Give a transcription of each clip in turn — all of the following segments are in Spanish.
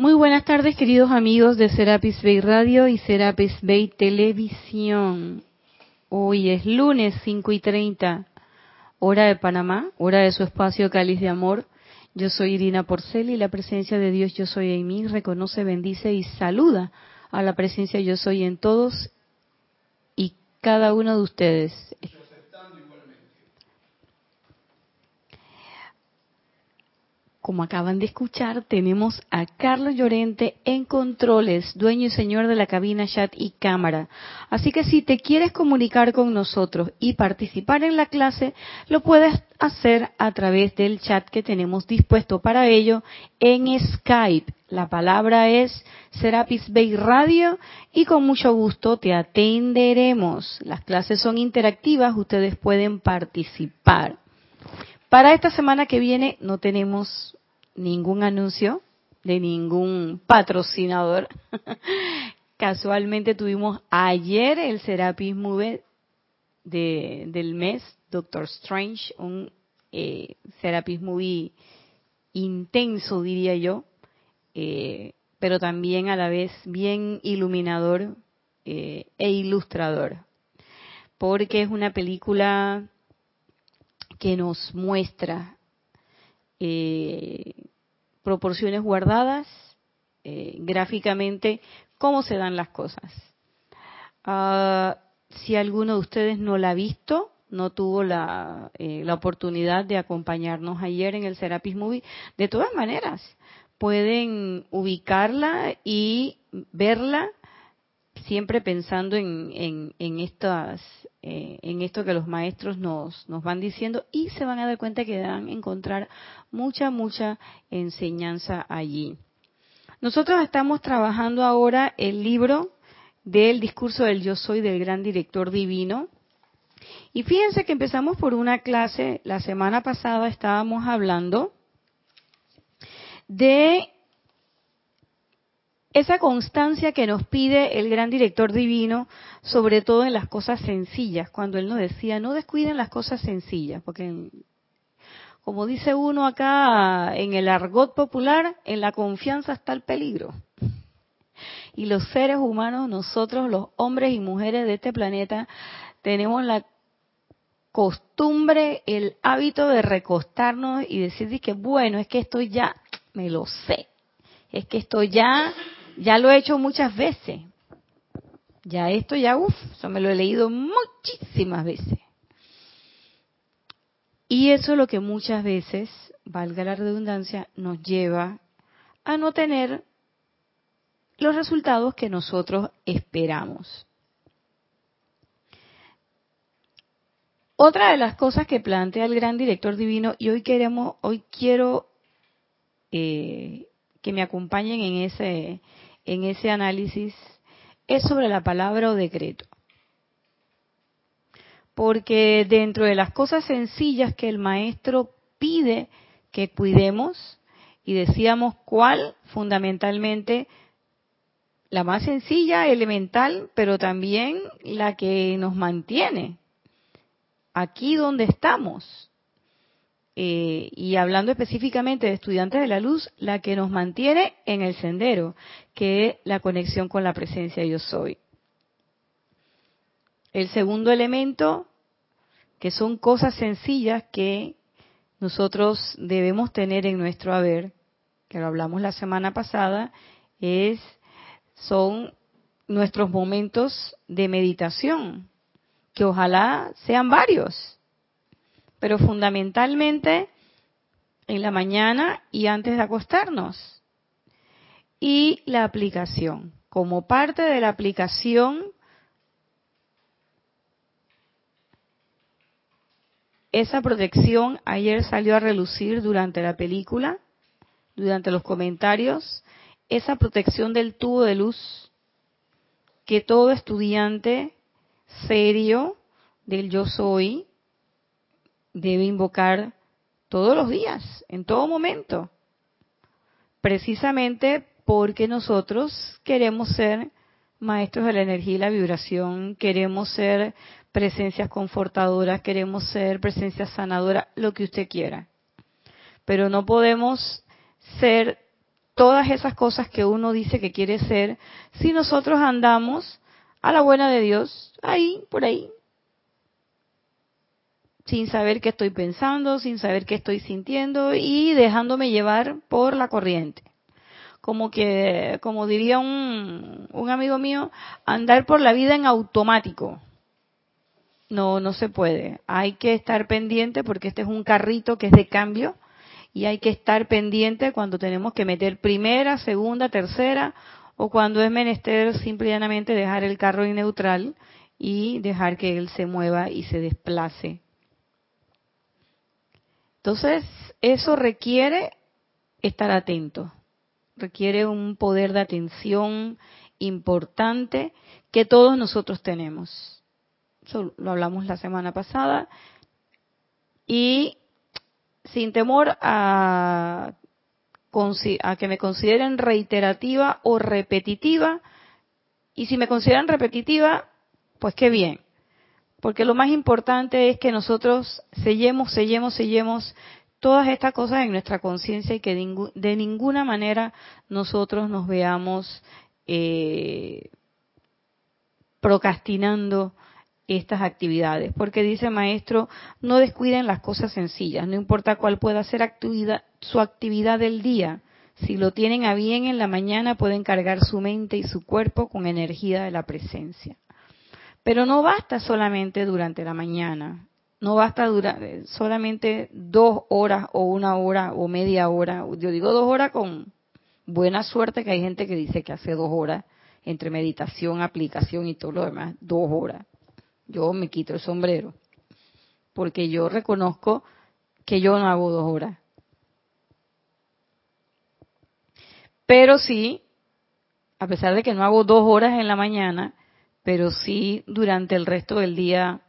Muy buenas tardes, queridos amigos de Serapis Bay Radio y Serapis Bay Televisión. Hoy es lunes 5 y 30, hora de Panamá, hora de su espacio Cáliz de Amor. Yo soy Irina Porcel y la presencia de Dios Yo Soy en mí reconoce, bendice y saluda a la presencia Yo Soy en todos y cada uno de ustedes. Como acaban de escuchar, tenemos a Carlos Llorente en controles, dueño y señor de la cabina chat y cámara. Así que si te quieres comunicar con nosotros y participar en la clase, lo puedes hacer a través del chat que tenemos dispuesto para ello en Skype. La palabra es Serapis Bay Radio y con mucho gusto te atenderemos. Las clases son interactivas, ustedes pueden participar. Para esta semana que viene no tenemos ningún anuncio de ningún patrocinador. Casualmente tuvimos ayer el Serapis Move de, del mes, Doctor Strange, un eh, Serapis Movie intenso, diría yo, eh, pero también a la vez bien iluminador eh, e ilustrador, porque es una película que nos muestra eh, proporciones guardadas, eh, gráficamente, cómo se dan las cosas. Ah, si alguno de ustedes no la ha visto, no tuvo la, eh, la oportunidad de acompañarnos ayer en el Serapis Movie, de todas maneras, pueden ubicarla y verla siempre pensando en, en, estas, eh, en esto que los maestros nos, nos van diciendo y se van a dar cuenta que van a encontrar mucha, mucha enseñanza allí. Nosotros estamos trabajando ahora el libro del discurso del yo soy del gran director divino. Y fíjense que empezamos por una clase, la semana pasada estábamos hablando de esa constancia que nos pide el gran director divino, sobre todo en las cosas sencillas, cuando él nos decía, no descuiden las cosas sencillas, porque como dice uno acá en el argot popular, en la confianza está el peligro. Y los seres humanos, nosotros los hombres y mujeres de este planeta, tenemos la costumbre, el hábito de recostarnos y decir que bueno, es que esto ya me lo sé, es que esto ya ya lo he hecho muchas veces. Ya esto ya, uff, eso me lo he leído muchísimas veces. Y eso es lo que muchas veces, valga la redundancia, nos lleva a no tener los resultados que nosotros esperamos. Otra de las cosas que plantea el gran director divino, y hoy queremos, hoy quiero eh, que me acompañen en ese, en ese análisis es sobre la palabra o decreto. Porque dentro de las cosas sencillas que el maestro pide que cuidemos, y decíamos cuál fundamentalmente la más sencilla, elemental, pero también la que nos mantiene aquí donde estamos, eh, y hablando específicamente de estudiantes de la luz, la que nos mantiene en el sendero, que es la conexión con la presencia yo soy. El segundo elemento, que son cosas sencillas que nosotros debemos tener en nuestro haber, que lo hablamos la semana pasada, es son nuestros momentos de meditación, que ojalá sean varios pero fundamentalmente en la mañana y antes de acostarnos. Y la aplicación. Como parte de la aplicación, esa protección ayer salió a relucir durante la película, durante los comentarios, esa protección del tubo de luz que todo estudiante serio del yo soy debe invocar todos los días, en todo momento, precisamente porque nosotros queremos ser maestros de la energía y la vibración, queremos ser presencias confortadoras, queremos ser presencias sanadoras, lo que usted quiera. Pero no podemos ser todas esas cosas que uno dice que quiere ser si nosotros andamos a la buena de Dios, ahí, por ahí, sin saber qué estoy pensando, sin saber qué estoy sintiendo y dejándome llevar por la corriente. Como que, como diría un, amigo mío, andar por la vida en automático. No, no se puede. Hay que estar pendiente porque este es un carrito que es de cambio y hay que estar pendiente cuando tenemos que meter primera, segunda, tercera o cuando es menester simplemente dejar el carro en neutral y dejar que él se mueva y se desplace. Entonces, eso requiere estar atento, requiere un poder de atención importante que todos nosotros tenemos. Eso lo hablamos la semana pasada. Y sin temor a, a que me consideren reiterativa o repetitiva. Y si me consideran repetitiva, pues qué bien. Porque lo más importante es que nosotros sellemos, sellemos, sellemos todas estas cosas en nuestra conciencia y que de, ninguna manera nosotros nos veamos eh, procrastinando estas actividades, porque dice maestro, no descuiden las cosas sencillas, no importa cuál pueda ser su actividad del día. Si lo tienen a bien en la mañana, pueden cargar su mente y su cuerpo con energía de la presencia. Pero no basta solamente durante la mañana, no basta durar solamente dos horas o una hora o media hora. Yo digo dos horas con buena suerte que hay gente que dice que hace dos horas entre meditación, aplicación y todo lo demás, dos horas yo me quito el sombrero, porque yo reconozco que yo no hago dos horas. Pero sí, a pesar de que no hago dos horas en la mañana, pero sí durante el resto del día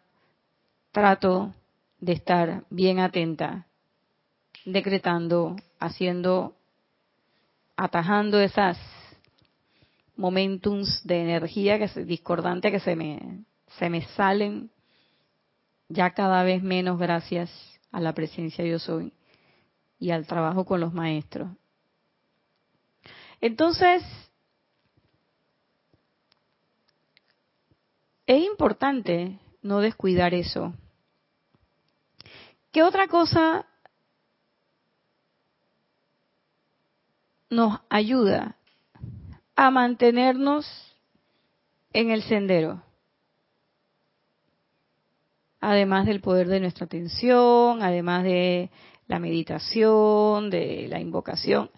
trato de estar bien atenta, decretando, haciendo, atajando esas momentums de energía que se, discordante que se me se me salen ya cada vez menos gracias a la presencia yo soy y al trabajo con los maestros. Entonces, es importante no descuidar eso. ¿Qué otra cosa nos ayuda a mantenernos en el sendero? además del poder de nuestra atención, además de la meditación, de la invocación.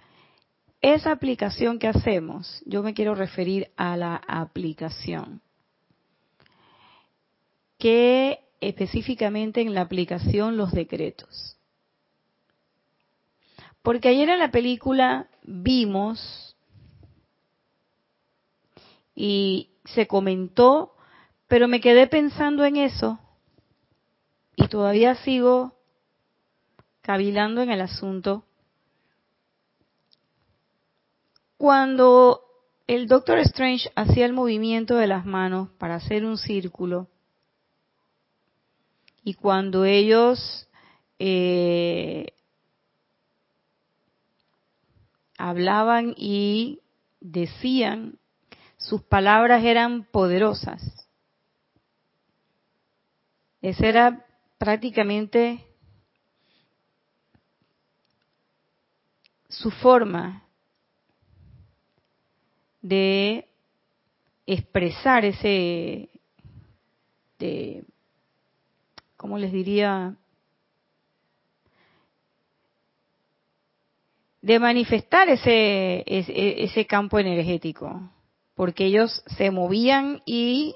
Esa aplicación que hacemos, yo me quiero referir a la aplicación. Que específicamente en la aplicación los decretos. Porque ayer en la película vimos y se comentó, pero me quedé pensando en eso y todavía sigo cavilando en el asunto. Cuando el Doctor Strange hacía el movimiento de las manos para hacer un círculo, y cuando ellos eh, hablaban y decían, sus palabras eran poderosas. Ese era prácticamente su forma de expresar ese, de, ¿cómo les diría? De manifestar ese, ese, ese campo energético, porque ellos se movían y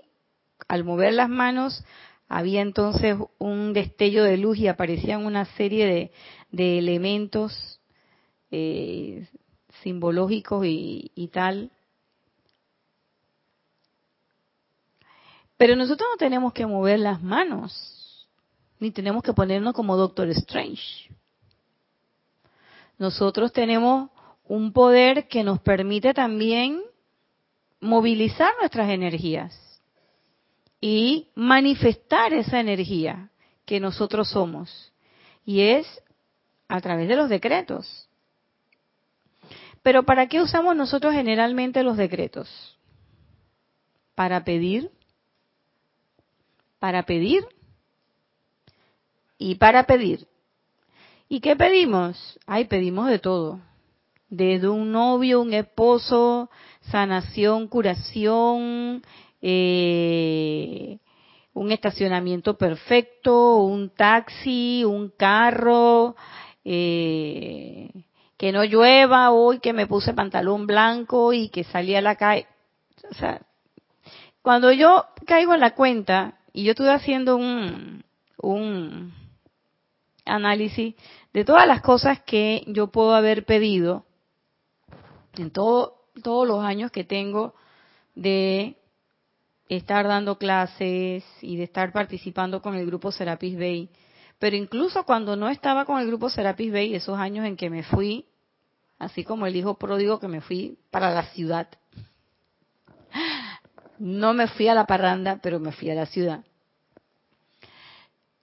al mover las manos había entonces un destello de luz y aparecían una serie de, elementos eh, simbológicos y, tal. Pero nosotros no tenemos que mover las manos, ni tenemos que ponernos como Doctor Strange. Nosotros tenemos un poder que nos permite también movilizar nuestras energías y manifestar esa energía que nosotros somos. Y es a través de los decretos. Pero ¿para qué usamos nosotros generalmente los decretos? Para pedir, para pedir y para pedir. ¿Y qué pedimos? Ay, pedimos de todo. Desde un novio, un esposo, sanación, curación, eh, un estacionamiento perfecto, un taxi, un carro, eh, que no llueva hoy, que me puse pantalón blanco y que salí a la calle. O sea, cuando yo caigo en la cuenta y yo estuve haciendo un, un análisis de todas las cosas que yo puedo haber pedido en todo, todos los años que tengo de estar dando clases y de estar participando con el grupo Serapis Bay. Pero incluso cuando no estaba con el grupo Serapis Bay, esos años en que me fui, así como el hijo pródigo que me fui para la ciudad. No me fui a la parranda, pero me fui a la ciudad.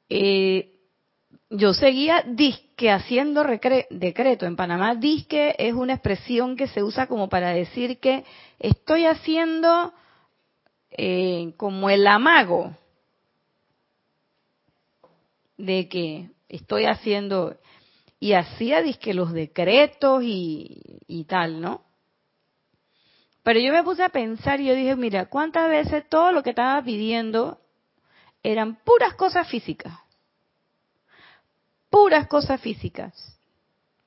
Eh, yo seguía disque haciendo decreto. En Panamá disque es una expresión que se usa como para decir que estoy haciendo eh, como el amago de que estoy haciendo y hacía disque los decretos y, y tal, ¿no? Pero yo me puse a pensar y yo dije, mira, ¿cuántas veces todo lo que estaba pidiendo eran puras cosas físicas? Puras cosas físicas,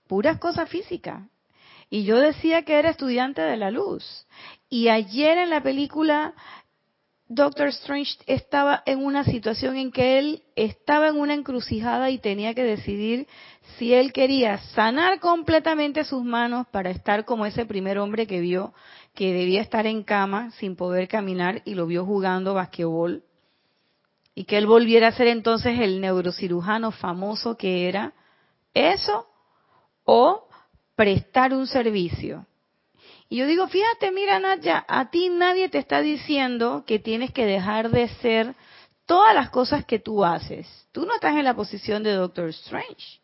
puras cosas físicas. Y yo decía que era estudiante de la luz. Y ayer en la película Doctor Strange estaba en una situación en que él estaba en una encrucijada y tenía que decidir si él quería sanar completamente sus manos para estar como ese primer hombre que vio que debía estar en cama sin poder caminar y lo vio jugando basquetbol y que él volviera a ser entonces el neurocirujano famoso que era, eso o prestar un servicio. Y yo digo, fíjate, mira Nadia, a ti nadie te está diciendo que tienes que dejar de ser todas las cosas que tú haces. Tú no estás en la posición de Doctor Strange.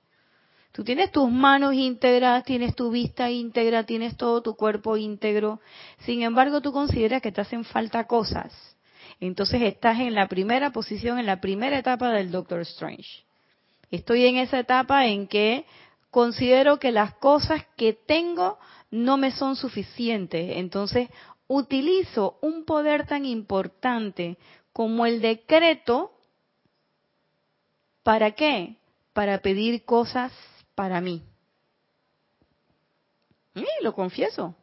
Tú tienes tus manos íntegras, tienes tu vista íntegra, tienes todo tu cuerpo íntegro. Sin embargo, tú consideras que te hacen falta cosas entonces estás en la primera posición, en la primera etapa del Doctor Strange. Estoy en esa etapa en que considero que las cosas que tengo no me son suficientes. Entonces utilizo un poder tan importante como el decreto. ¿Para qué? Para pedir cosas para mí. Y lo confieso.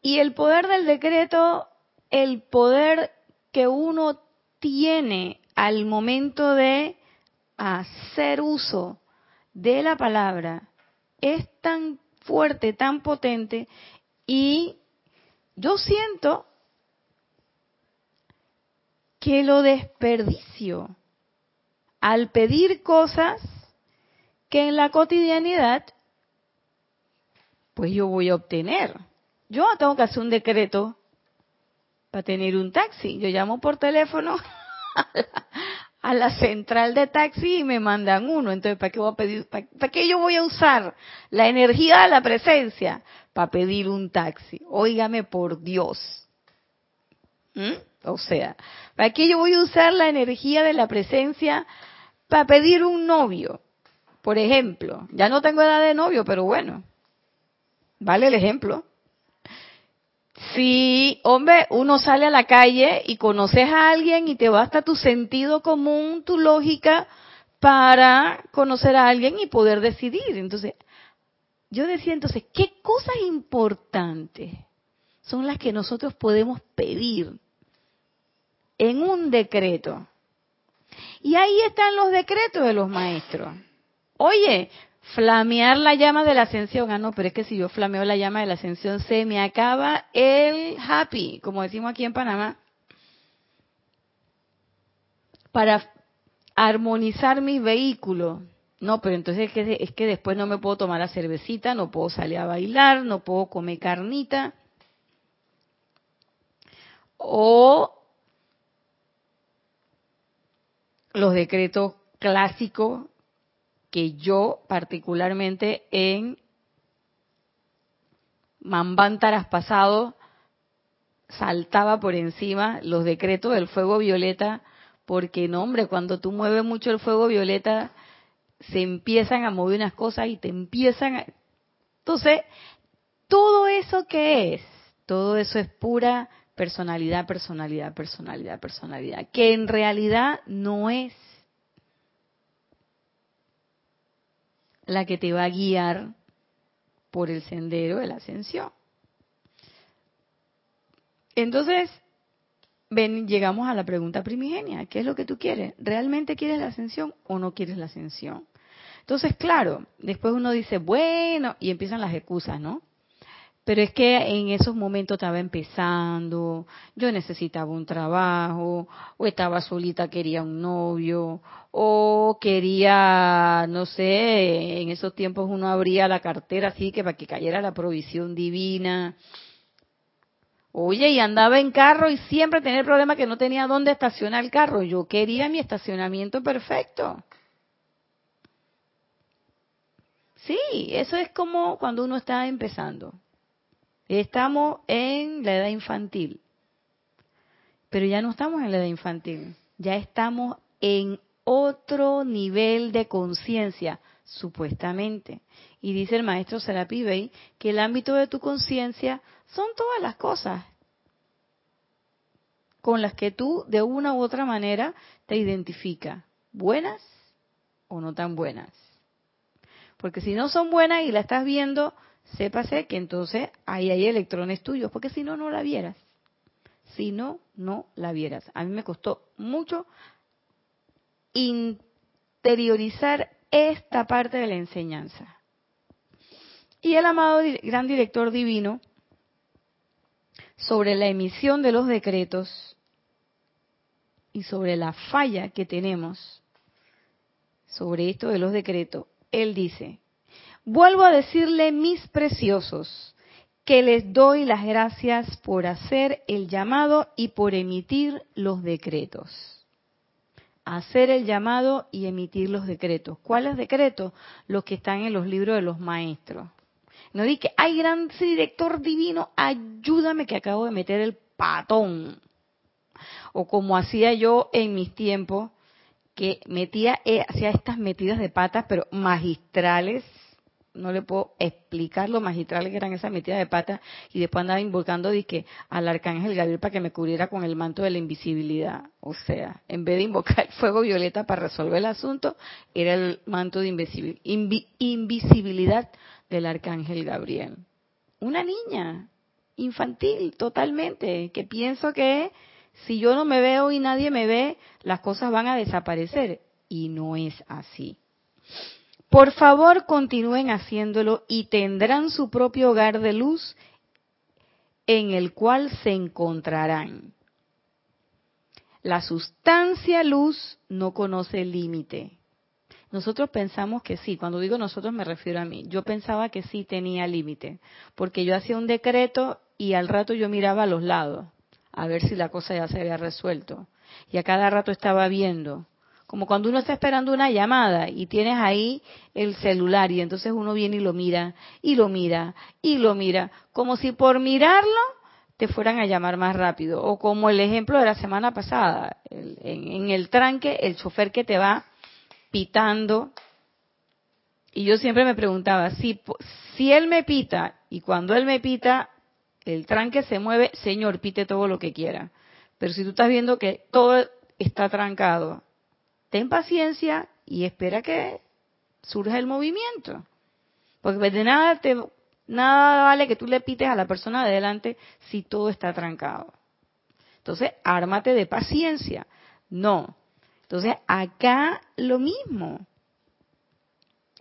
Y el poder del decreto el poder que uno tiene al momento de hacer uso de la palabra es tan fuerte, tan potente y yo siento que lo desperdicio al pedir cosas que en la cotidianidad pues yo voy a obtener. Yo tengo que hacer un decreto para tener un taxi. Yo llamo por teléfono a la, central de taxi y me mandan uno. Entonces, ¿para qué voy a pedir? ¿Para, qué yo voy a usar la energía de la presencia para pedir un taxi? Óigame por Dios. ¿Mm? O sea, ¿para qué yo voy a usar la energía de la presencia para pedir un novio? Por ejemplo, ya no tengo edad de novio, pero bueno, vale el ejemplo. Sí, hombre, uno sale a la calle y conoces a alguien y te basta tu sentido común, tu lógica para conocer a alguien y poder decidir. Entonces, yo decía entonces, ¿qué cosas importantes son las que nosotros podemos pedir en un decreto? Y ahí están los decretos de los maestros. Oye, flamear la llama de la ascensión. Ah, no, pero es que si yo flameo la llama de la ascensión, se me acaba el happy, como decimos aquí en Panamá. Para armonizar mi vehículo. No, pero entonces es que, es que después no me puedo tomar la cervecita, no puedo salir a bailar, no puedo comer carnita. O los decretos clásicos que yo particularmente en mambántaras pasados saltaba por encima los decretos del fuego violeta, porque no, hombre, cuando tú mueves mucho el fuego violeta, se empiezan a mover unas cosas y te empiezan a... Entonces, todo eso que es, todo eso es pura personalidad, personalidad, personalidad, personalidad, que en realidad no es la que te va a guiar por el sendero de la ascensión. Entonces, ven, llegamos a la pregunta primigenia, ¿qué es lo que tú quieres? ¿Realmente quieres la ascensión o no quieres la ascensión? Entonces, claro, después uno dice, bueno, y empiezan las excusas, ¿no? Pero es que en esos momentos estaba empezando, yo necesitaba un trabajo, o estaba solita, quería un novio, o quería, no sé, en esos tiempos uno abría la cartera así que para que cayera la provisión divina. Oye, y andaba en carro y siempre tenía el problema que no tenía dónde estacionar el carro. Yo quería mi estacionamiento perfecto. Sí, eso es como cuando uno está empezando. Estamos en la edad infantil, pero ya no estamos en la edad infantil, ya estamos en otro nivel de conciencia, supuestamente. Y dice el maestro Serapi Bey que el ámbito de tu conciencia son todas las cosas con las que tú de una u otra manera te identificas, buenas o no tan buenas. Porque si no son buenas y la estás viendo sépase que entonces ahí hay electrones tuyos, porque si no, no la vieras. Si no, no la vieras. A mí me costó mucho interiorizar esta parte de la enseñanza. Y el amado gran director divino, sobre la emisión de los decretos y sobre la falla que tenemos sobre esto de los decretos, él dice, Vuelvo a decirle, mis preciosos, que les doy las gracias por hacer el llamado y por emitir los decretos. Hacer el llamado y emitir los decretos. ¿Cuáles decretos? Los que están en los libros de los maestros. No di que, ay, gran director divino, ayúdame que acabo de meter el patón. O como hacía yo en mis tiempos, que metía, eh, hacía estas metidas de patas, pero magistrales, no le puedo explicar lo magistrales que eran esas metidas de pata y después andaba invocando que al arcángel Gabriel para que me cubriera con el manto de la invisibilidad. O sea, en vez de invocar el fuego violeta para resolver el asunto, era el manto de invisibilidad del arcángel Gabriel. Una niña infantil totalmente, que pienso que si yo no me veo y nadie me ve, las cosas van a desaparecer. Y no es así. Por favor, continúen haciéndolo y tendrán su propio hogar de luz en el cual se encontrarán. La sustancia luz no conoce límite. Nosotros pensamos que sí, cuando digo nosotros me refiero a mí. Yo pensaba que sí tenía límite, porque yo hacía un decreto y al rato yo miraba a los lados a ver si la cosa ya se había resuelto. Y a cada rato estaba viendo como cuando uno está esperando una llamada y tienes ahí el celular y entonces uno viene y lo mira y lo mira y lo mira, como si por mirarlo te fueran a llamar más rápido. O como el ejemplo de la semana pasada, en, el tranque, el chofer que te va pitando. Y yo siempre me preguntaba, si, si él me pita y cuando él me pita, el tranque se mueve, señor, pite todo lo que quiera. Pero si tú estás viendo que todo está trancado ten paciencia y espera que surja el movimiento. Porque de nada, te, nada vale que tú le pites a la persona de adelante si todo está trancado. Entonces, ármate de paciencia. No. Entonces, acá lo mismo.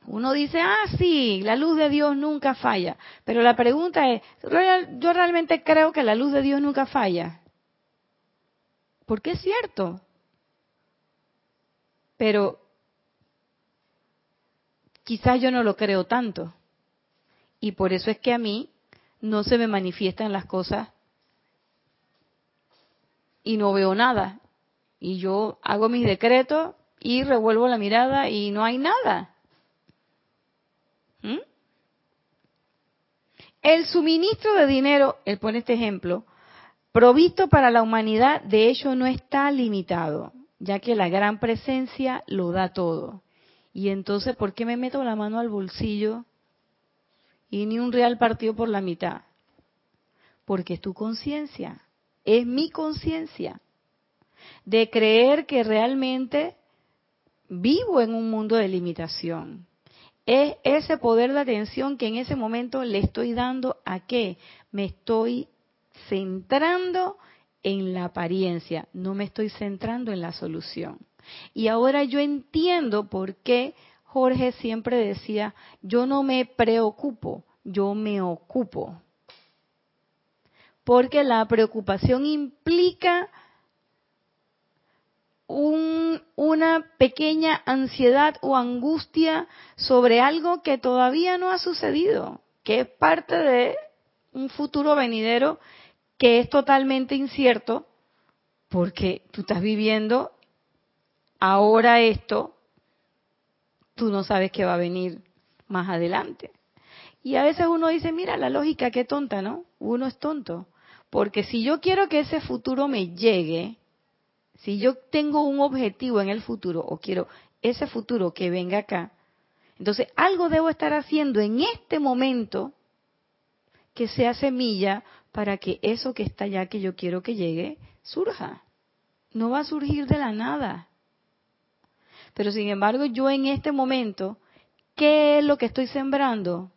Uno dice, ah, sí, la luz de Dios nunca falla. Pero la pregunta es, ¿yo realmente creo que la luz de Dios nunca falla? Porque es cierto pero quizás yo no lo creo tanto. Y por eso es que a mí no se me manifiestan las cosas y no veo nada. Y yo hago mis decretos y revuelvo la mirada y no hay nada. ¿Mm? El suministro de dinero, él pone este ejemplo, provisto para la humanidad, de hecho no está limitado, ya que la gran presencia lo da todo. Y entonces, ¿por qué me meto la mano al bolsillo y ni un real partido por la mitad? Porque es tu conciencia, es mi conciencia, de creer que realmente vivo en un mundo de limitación. Es ese poder de atención que en ese momento le estoy dando a qué? Me estoy centrando en la apariencia, no me estoy centrando en la solución. Y ahora yo entiendo por qué Jorge siempre decía, yo no me preocupo, yo me ocupo. Porque la preocupación implica una pequeña ansiedad o angustia sobre algo que todavía no ha sucedido, que es parte de un futuro venidero que es totalmente incierto, porque tú estás viviendo ahora esto, tú no sabes qué va a venir más adelante. Y a veces uno dice, mira la lógica, qué tonta, ¿no? Uno es tonto. Porque si yo quiero que ese futuro me llegue, si yo tengo un objetivo en el futuro o quiero ese futuro que venga acá, entonces algo debo estar haciendo en este momento que sea semilla para que eso que está allá que yo quiero que llegue surja. No va a surgir de la nada. Pero sin embargo, yo en este momento, ¿qué es lo que estoy sembrando?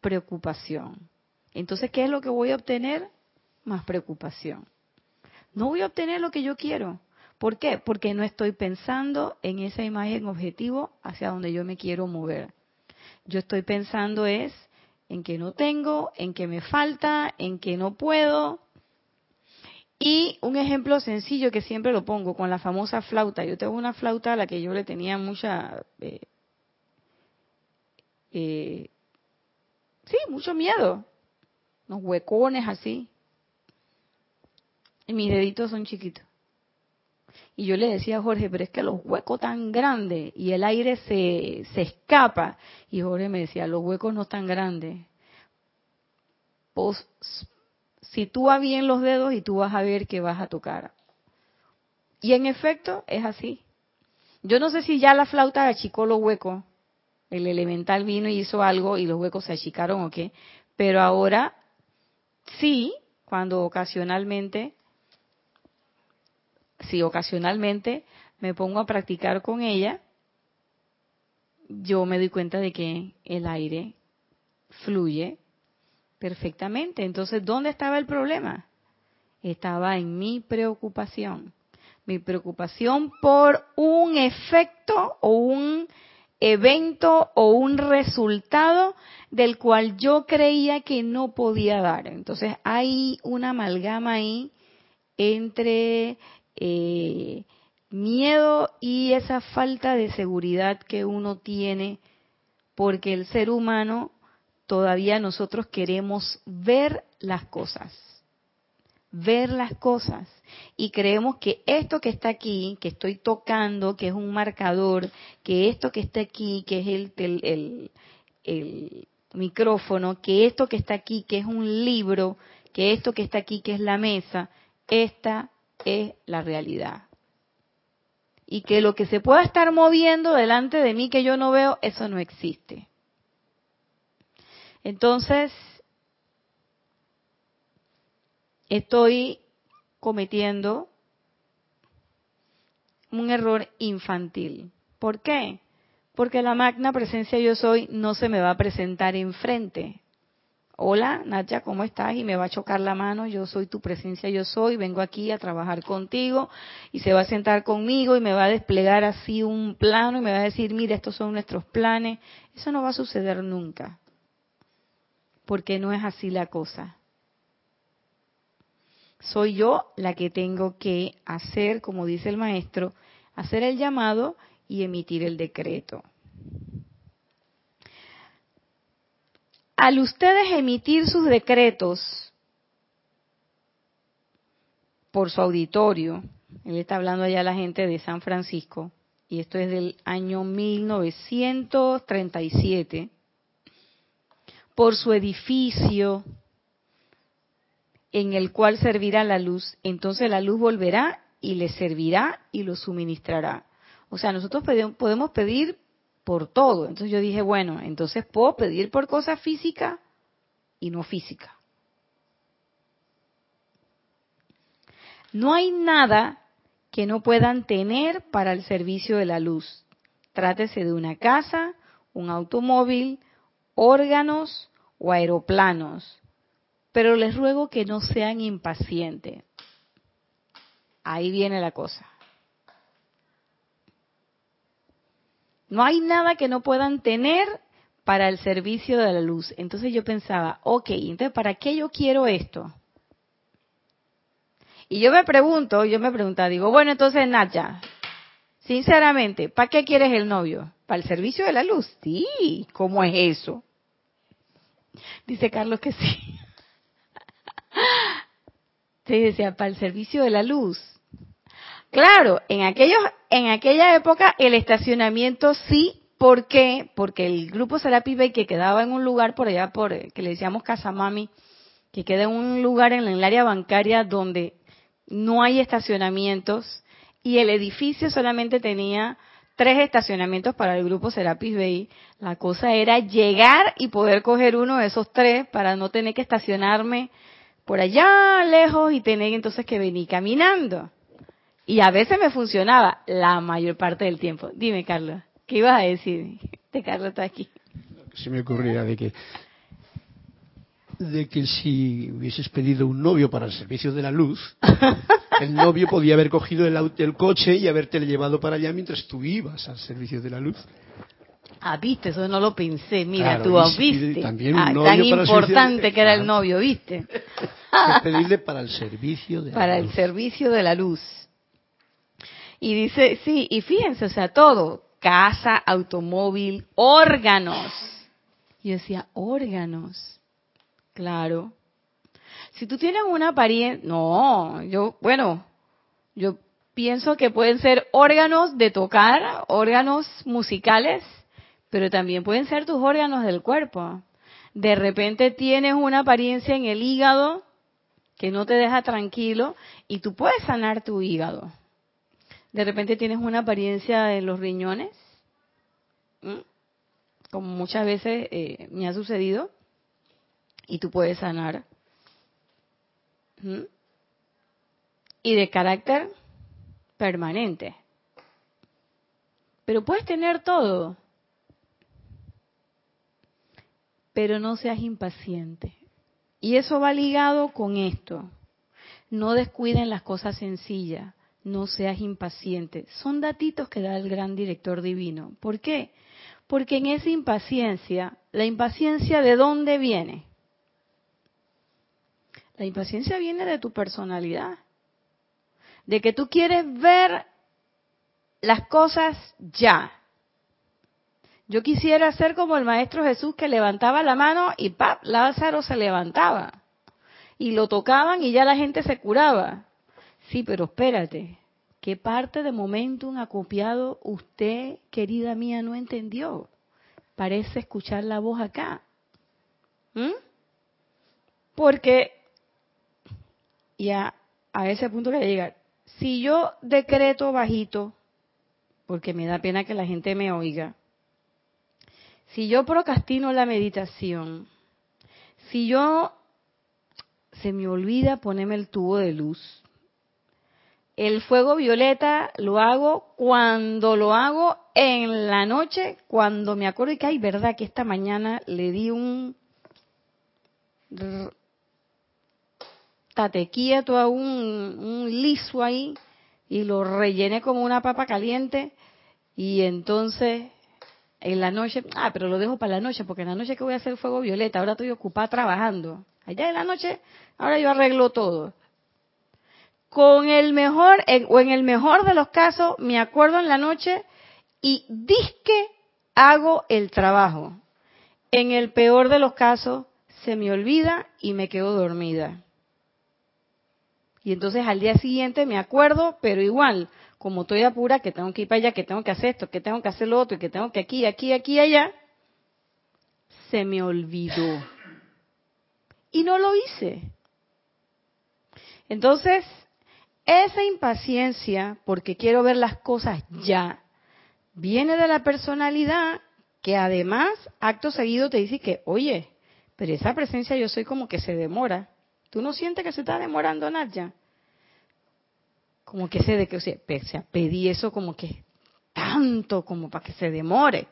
Preocupación. Entonces, ¿qué es lo que voy a obtener? Más preocupación no voy a obtener lo que yo quiero. ¿Por qué? Porque no estoy pensando en esa imagen objetivo hacia donde yo me quiero mover. Yo estoy pensando es en que no tengo, en que me falta, en que no puedo. Y un ejemplo sencillo que siempre lo pongo con la famosa flauta. Yo tengo una flauta a la que yo le tenía mucha... Eh, eh, sí, mucho miedo. Unos huecones así. Y mis deditos son chiquitos. Y yo le decía a Jorge, pero es que los huecos tan grandes y el aire se, se escapa. Y Jorge me decía, los huecos no están grandes. Pues, si tú vas bien los dedos y tú vas a ver que vas a tocar. Y en efecto, es así. Yo no sé si ya la flauta achicó los huecos. El elemental vino y hizo algo y los huecos se achicaron o qué. Pero ahora sí, cuando ocasionalmente si ocasionalmente me pongo a practicar con ella, yo me doy cuenta de que el aire fluye perfectamente. Entonces, ¿dónde estaba el problema? Estaba en mi preocupación. Mi preocupación por un efecto o un evento o un resultado del cual yo creía que no podía dar. Entonces hay una amalgama ahí entre eh, miedo y esa falta de seguridad que uno tiene, porque el ser humano todavía nosotros queremos ver las cosas, ver las cosas. Y creemos que esto que está aquí, que estoy tocando, que es un marcador, que esto que está aquí, que es el, el, el micrófono, que esto que está aquí, que es un libro, que esto que está aquí, que es la mesa, esta es la realidad. Y que lo que se pueda estar moviendo delante de mí que yo no veo, eso no existe. Entonces, estoy cometiendo un error infantil. ¿Por qué? Porque la magna presencia yo soy no se me va a presentar enfrente hola Nacha, ¿cómo estás? Y me va a chocar la mano, yo soy tu presencia, yo soy, vengo aquí a trabajar contigo y se va a sentar conmigo y me va a desplegar así un plano y me va a decir, mira, estos son nuestros planes. Eso no va a suceder nunca, porque no es así la cosa. Soy yo la que tengo que hacer, como dice el maestro, hacer el llamado y emitir el decreto. Al ustedes emitir sus decretos por su auditorio, él está hablando allá a la gente de San Francisco, y esto es del año 1937, por su edificio en el cual servirá la luz, entonces la luz volverá y le servirá y lo suministrará. O sea, nosotros podemos pedir por todo. Entonces yo dije, bueno, entonces puedo pedir por cosas físicas y no físicas. No hay nada que no puedan tener para el servicio de la luz. Trátese de una casa, un automóvil, órganos o aeroplanos. Pero les ruego que no sean impacientes. Ahí viene la cosa. No hay nada que no puedan tener para el servicio de la luz. Entonces yo pensaba, ok, entonces ¿para qué yo quiero esto? Y yo me pregunto, yo me preguntaba, digo, bueno, entonces Nacha, sinceramente, ¿para qué quieres el novio? ¿Para el servicio de la luz? Sí, ¿cómo es eso? Dice Carlos que sí. Sí, decía, para el servicio de la luz. Claro, en aquellos, en aquella época el estacionamiento sí, ¿por qué? Porque el grupo Serapi Bay que quedaba en un lugar por allá por que le decíamos Casamami, que queda en un lugar en el área bancaria donde no hay estacionamientos y el edificio solamente tenía tres estacionamientos para el grupo Serapis Bay. La cosa era llegar y poder coger uno de esos tres para no tener que estacionarme por allá lejos y tener entonces que venir caminando. Y a veces me funcionaba la mayor parte del tiempo. Dime, Carlos, ¿qué ibas a decir? Este Carlos está aquí. Se me ocurría de que de que si hubieses pedido un novio para el servicio de la luz, el novio podía haber cogido el, el coche y haberte llevado para allá mientras tú ibas al servicio de la luz. Ah, viste, eso no lo pensé. Mira, tú viste. También un ah, tan importante que era el novio, viste. pedirle para el servicio de para el servicio de la luz. Y dice, sí, y fíjense, o sea, todo, casa, automóvil, órganos. Yo decía, órganos. Claro. Si tú tienes una apariencia, no, yo, bueno, yo pienso que pueden ser órganos de tocar, órganos musicales, pero también pueden ser tus órganos del cuerpo. De repente tienes una apariencia en el hígado que no te deja tranquilo y tú puedes sanar tu hígado. De repente tienes una apariencia en los riñones, como muchas veces eh, me ha sucedido, y tú puedes sanar. Y de carácter permanente. Pero puedes tener todo. Pero no seas impaciente. Y eso va ligado con esto. No descuiden las cosas sencillas. No seas impaciente. Son datitos que da el gran director divino. ¿Por qué? Porque en esa impaciencia, la impaciencia de dónde viene? La impaciencia viene de tu personalidad, de que tú quieres ver las cosas ya. Yo quisiera ser como el Maestro Jesús que levantaba la mano y ¡pap! Lázaro se levantaba. Y lo tocaban y ya la gente se curaba. Sí, pero espérate, ¿qué parte de momentum acopiado usted, querida mía, no entendió? Parece escuchar la voz acá. ¿Mm? Porque y a, ese punto que llegar. Si yo decreto bajito, porque me da pena que la gente me oiga, si yo procrastino la meditación, si yo se me olvida ponerme el tubo de luz, el fuego violeta lo hago cuando lo hago en la noche, cuando me acuerdo que hay verdad que esta mañana le di un te quieto a un, liso ahí y lo rellené como una papa caliente y entonces en la noche, ah, pero lo dejo para la noche porque en la noche que voy a hacer fuego violeta, ahora estoy ocupada trabajando. Allá en la noche, ahora yo arreglo todo. Con el mejor, o en el mejor de los casos, me acuerdo en la noche y disque hago el trabajo. En el peor de los casos, se me olvida y me quedo dormida. Y entonces al día siguiente me acuerdo, pero igual, como estoy apura, que tengo que ir para allá, que tengo que hacer esto, que tengo que hacer lo otro, y que tengo que aquí, aquí, aquí, allá, se me olvidó. Y no lo hice. Entonces, esa impaciencia, porque quiero ver las cosas ya, viene de la personalidad que además, acto seguido, te dice que, oye, pero esa presencia yo soy como que se demora. ¿Tú no sientes que se está demorando, Nadia? Como que sé de que, o sea, pedí eso como que tanto como para que se demore.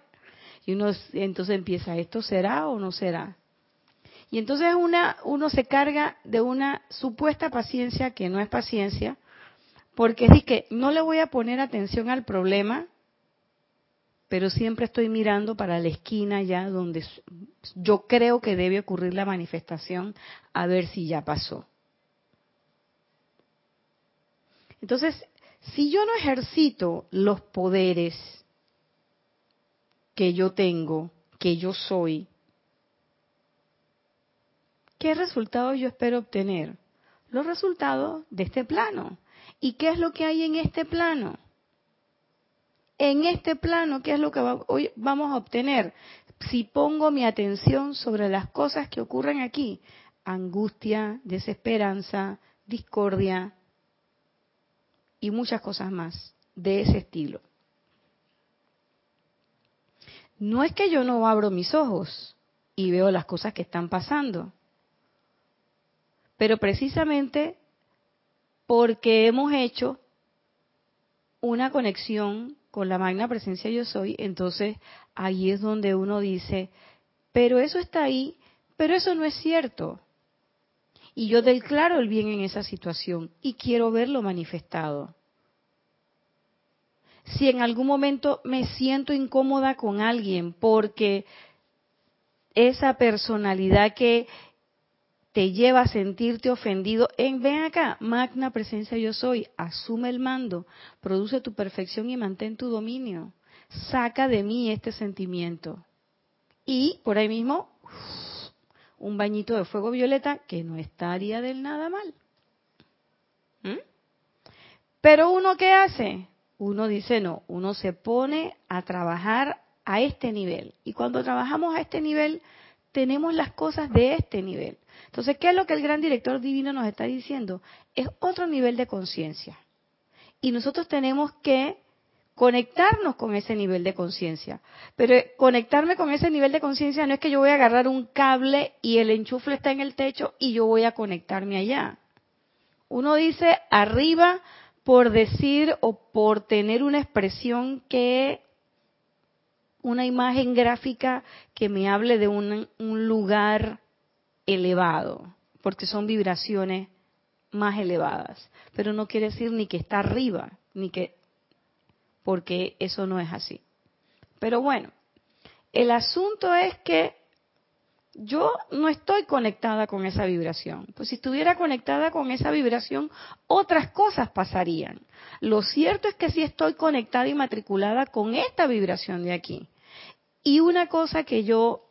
Y uno entonces empieza, ¿esto será o no será? Y entonces una, uno se carga de una supuesta paciencia que no es paciencia, porque es que no le voy a poner atención al problema, pero siempre estoy mirando para la esquina ya donde yo creo que debe ocurrir la manifestación, a ver si ya pasó. Entonces, si yo no ejercito los poderes que yo tengo, que yo soy, ¿qué resultados yo espero obtener? Los resultados de este plano. ¿Y qué es lo que hay en este plano? En este plano, ¿qué es lo que hoy vamos a obtener? Si pongo mi atención sobre las cosas que ocurren aquí, angustia, desesperanza, discordia y muchas cosas más de ese estilo. No es que yo no abro mis ojos y veo las cosas que están pasando, pero precisamente porque hemos hecho una conexión con la magna presencia yo soy, entonces ahí es donde uno dice, pero eso está ahí, pero eso no es cierto. Y yo declaro el bien en esa situación y quiero verlo manifestado si en algún momento me siento incómoda con alguien porque esa personalidad que te lleva a sentirte ofendido, en ven acá, magna presencia yo soy, asume el mando, produce tu perfección y mantén tu dominio. Saca de mí este sentimiento. Y por ahí mismo, un bañito de fuego violeta que no estaría del nada mal. ¿Mm? Pero uno qué hace? uno dice no, uno se pone a trabajar a este nivel. Y cuando trabajamos a este nivel, tenemos las cosas de este nivel. Entonces, ¿qué es lo que el gran director divino nos está diciendo? Es otro nivel de conciencia. Y nosotros tenemos que conectarnos con ese nivel de conciencia. Pero conectarme con ese nivel de conciencia no es que yo voy a agarrar un cable y el enchufle está en el techo y yo voy a conectarme allá. Uno dice arriba por decir o por tener una expresión que una imagen gráfica que me hable de un, un, lugar elevado, porque son vibraciones más elevadas. Pero no quiere decir ni que está arriba, ni que, porque eso no es así. Pero bueno, el asunto es que yo no estoy conectada con esa vibración. Pues si estuviera conectada con esa vibración, otras cosas pasarían. Lo cierto es que sí estoy conectada y matriculada con esta vibración de aquí. Y una cosa que yo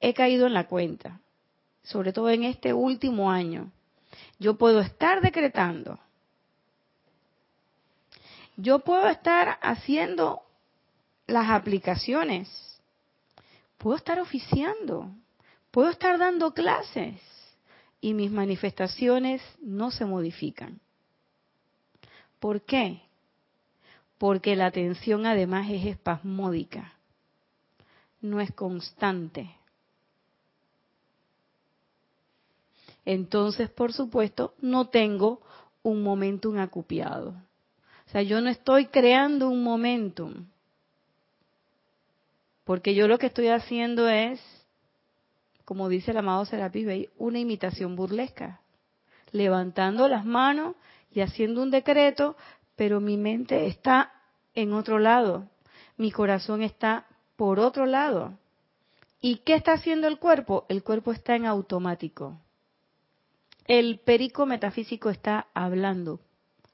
he caído en la cuenta, sobre todo en este último año, yo puedo estar decretando, yo puedo estar haciendo las aplicaciones, puedo estar oficiando, puedo estar dando clases y mis manifestaciones no se modifican. ¿Por qué? Porque la atención además es espasmódica, no es constante. Entonces, por supuesto, no tengo un momentum acupiado. O sea, yo no estoy creando un momentum. Porque yo lo que estoy haciendo es, como dice el amado Serapis Bey, una imitación burlesca. Levantando las manos y haciendo un decreto, pero mi mente está en otro lado. Mi corazón está por otro lado. ¿Y qué está haciendo el cuerpo? El cuerpo está en automático. El perico metafísico está hablando,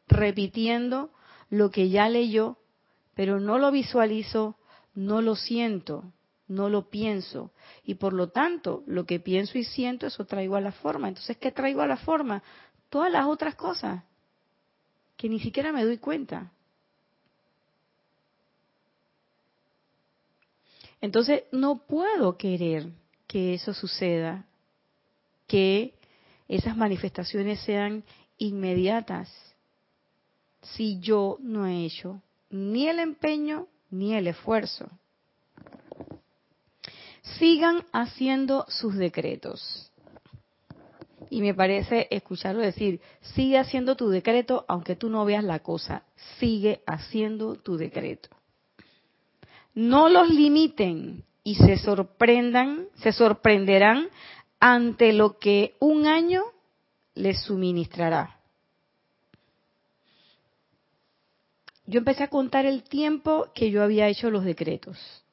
repitiendo lo que ya leyó, pero no lo visualizo, no lo siento, no lo pienso. Y por lo tanto, lo que pienso y siento, eso traigo a la forma. Entonces, ¿qué traigo a la forma? Todas las otras cosas que ni siquiera me doy cuenta. Entonces, no puedo querer que eso suceda, que esas manifestaciones sean inmediatas, si yo no he hecho ni el empeño ni el esfuerzo. Sigan haciendo sus decretos. Y me parece escucharlo decir, sigue haciendo tu decreto aunque tú no veas la cosa, sigue haciendo tu decreto. No los limiten y se sorprendan, se sorprenderán ante lo que un año les suministrará. Yo empecé a contar el tiempo que yo había hecho los decretos.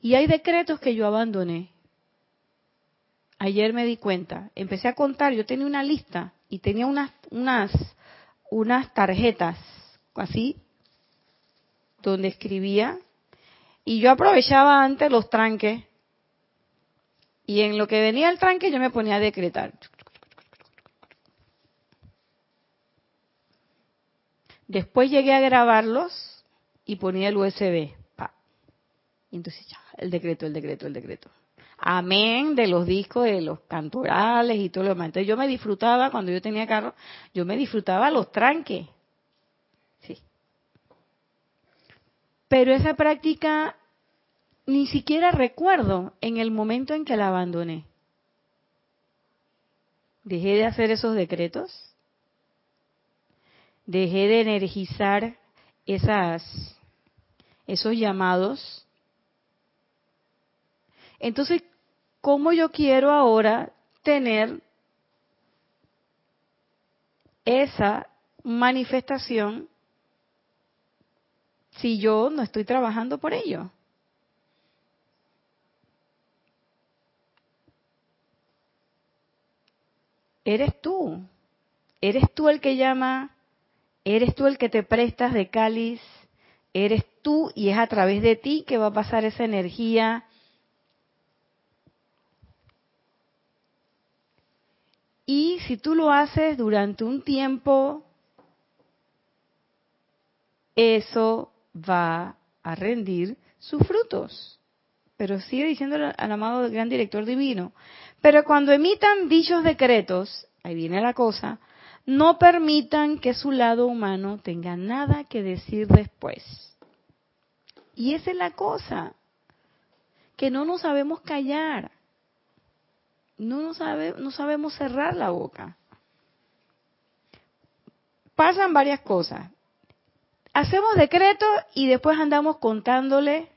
Y hay decretos que yo abandoné. Ayer me di cuenta, empecé a contar, yo tenía una lista y tenía unas unas unas tarjetas así donde escribía y yo aprovechaba antes los tranques y en lo que venía el tranque yo me ponía a decretar. Después llegué a grabarlos y ponía el USB. Y entonces ya, el decreto, el decreto, el decreto. Amén de los discos, de los cantorales y todo lo demás. Entonces yo me disfrutaba, cuando yo tenía carro, yo me disfrutaba los tranques. Sí. Pero esa práctica ni siquiera recuerdo en el momento en que la abandoné. Dejé de hacer esos decretos. Dejé de energizar esas esos llamados entonces, ¿cómo yo quiero ahora tener esa manifestación si yo no estoy trabajando por ello? Eres tú, eres tú el que llama, eres tú el que te prestas de cáliz, eres tú y es a través de ti que va a pasar esa energía Y si tú lo haces durante un tiempo, eso va a rendir sus frutos. Pero sigue diciendo al amado gran director divino. Pero cuando emitan dichos decretos, ahí viene la cosa, no permitan que su lado humano tenga nada que decir después. Y esa es la cosa, que no nos sabemos callar no, sabe, no sabemos cerrar la boca. Pasan varias cosas. Hacemos decretos y después andamos contándole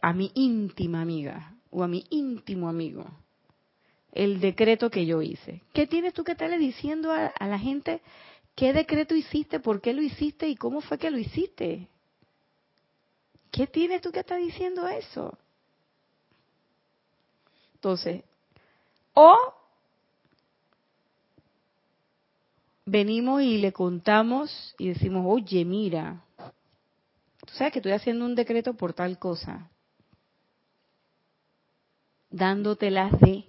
a mi íntima amiga o a mi íntimo amigo el decreto que yo hice. ¿Qué tienes tú que estarle diciendo a, a la gente qué decreto hiciste, por qué lo hiciste y cómo fue que lo hiciste? ¿Qué tienes tú que estar diciendo eso? Entonces, o venimos y le contamos y decimos, oye, mira, tú sabes que estoy haciendo un decreto por tal cosa, dándotelas de.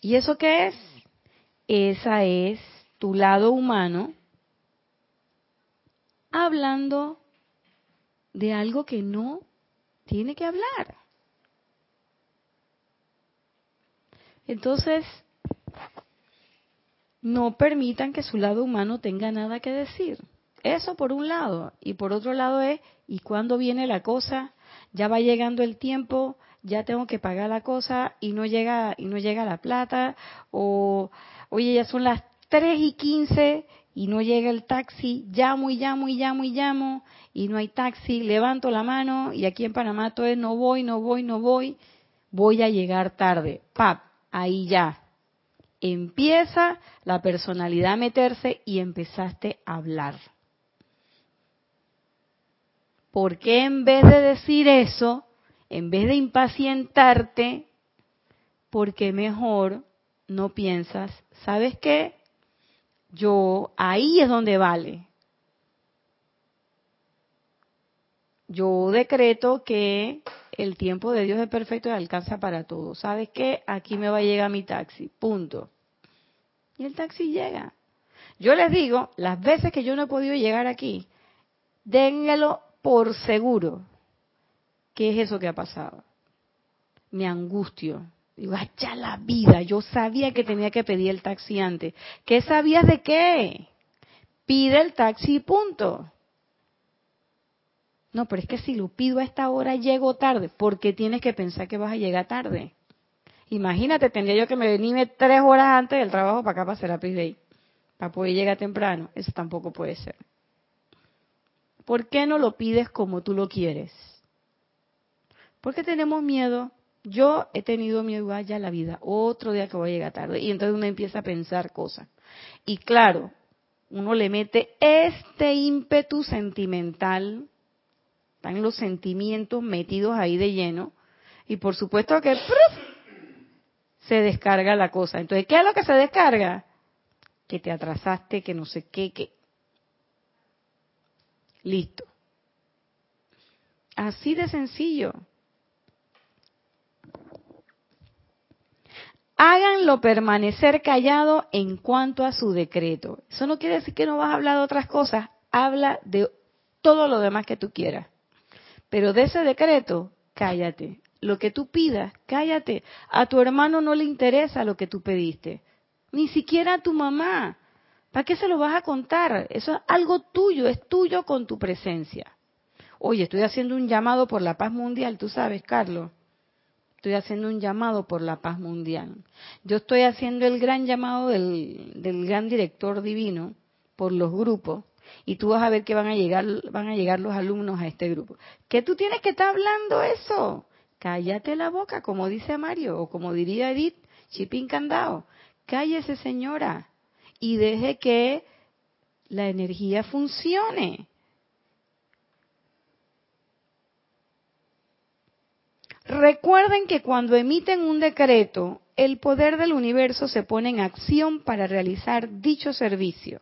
¿Y eso qué es? Esa es tu lado humano hablando de algo que no tiene que hablar. Entonces, no permitan que su lado humano tenga nada que decir. Eso por un lado. Y por otro lado es, ¿y cuándo viene la cosa? Ya va llegando el tiempo, ya tengo que pagar la cosa y no llega, y no llega la plata. O, oye, ya son las 3 y 15 y no llega el taxi. Llamo y llamo y llamo y llamo y no hay taxi. Levanto la mano y aquí en Panamá todo es no voy, no voy, no voy. Voy a llegar tarde. Pap, ahí ya empieza la personalidad a meterse y empezaste a hablar. ¿Por qué en vez de decir eso, en vez de impacientarte, porque mejor no piensas, ¿sabes qué? Yo, ahí es donde vale. Yo decreto que el tiempo de Dios es perfecto y alcanza para todo. ¿Sabes qué? Aquí me va a llegar mi taxi, punto. Y el taxi llega. Yo les digo, las veces que yo no he podido llegar aquí, dénmelo por seguro. ¿Qué es eso que ha pasado? Me angustio. Digo, ya la vida, yo sabía que tenía que pedir el taxi antes. ¿Qué sabías de qué? Pide el taxi punto. No, pero es que si lo pido a esta hora llego tarde, porque tienes que pensar que vas a llegar tarde. Imagínate, tendría yo que me venirme tres horas antes del trabajo para acá para hacer Day, para poder llegar temprano. Eso tampoco puede ser. ¿Por qué no lo pides como tú lo quieres? Porque tenemos miedo. Yo he tenido miedo allá la vida, otro día que voy a llegar tarde. Y entonces uno empieza a pensar cosas. Y claro, uno le mete este ímpetu sentimental están los sentimientos metidos ahí de lleno. Y por supuesto que se descarga la cosa. Entonces, ¿qué es lo que se descarga? Que te atrasaste, que no sé qué, que... Listo. Así de sencillo. Háganlo permanecer callado en cuanto a su decreto. Eso no quiere decir que no vas a hablar de otras cosas. Habla de todo lo demás que tú quieras. Pero de ese decreto, cállate. Lo que tú pidas, cállate. A tu hermano no le interesa lo que tú pediste. Ni siquiera a tu mamá. ¿Para qué se lo vas a contar? Eso es algo tuyo, es tuyo con tu presencia. Oye, estoy haciendo un llamado por la paz mundial, tú sabes, Carlos. Estoy haciendo un llamado por la paz mundial. Yo estoy haciendo el gran llamado del, gran director divino por los grupos y tú vas a ver que van a llegar los alumnos a este grupo. ¿Qué tú tienes que estar hablando eso? Cállate la boca, como dice Mario o como diría Edith, chipín candado. Cállese, señora, y deje que la energía funcione. Recuerden que cuando emiten un decreto, el poder del universo se pone en acción para realizar dicho servicio.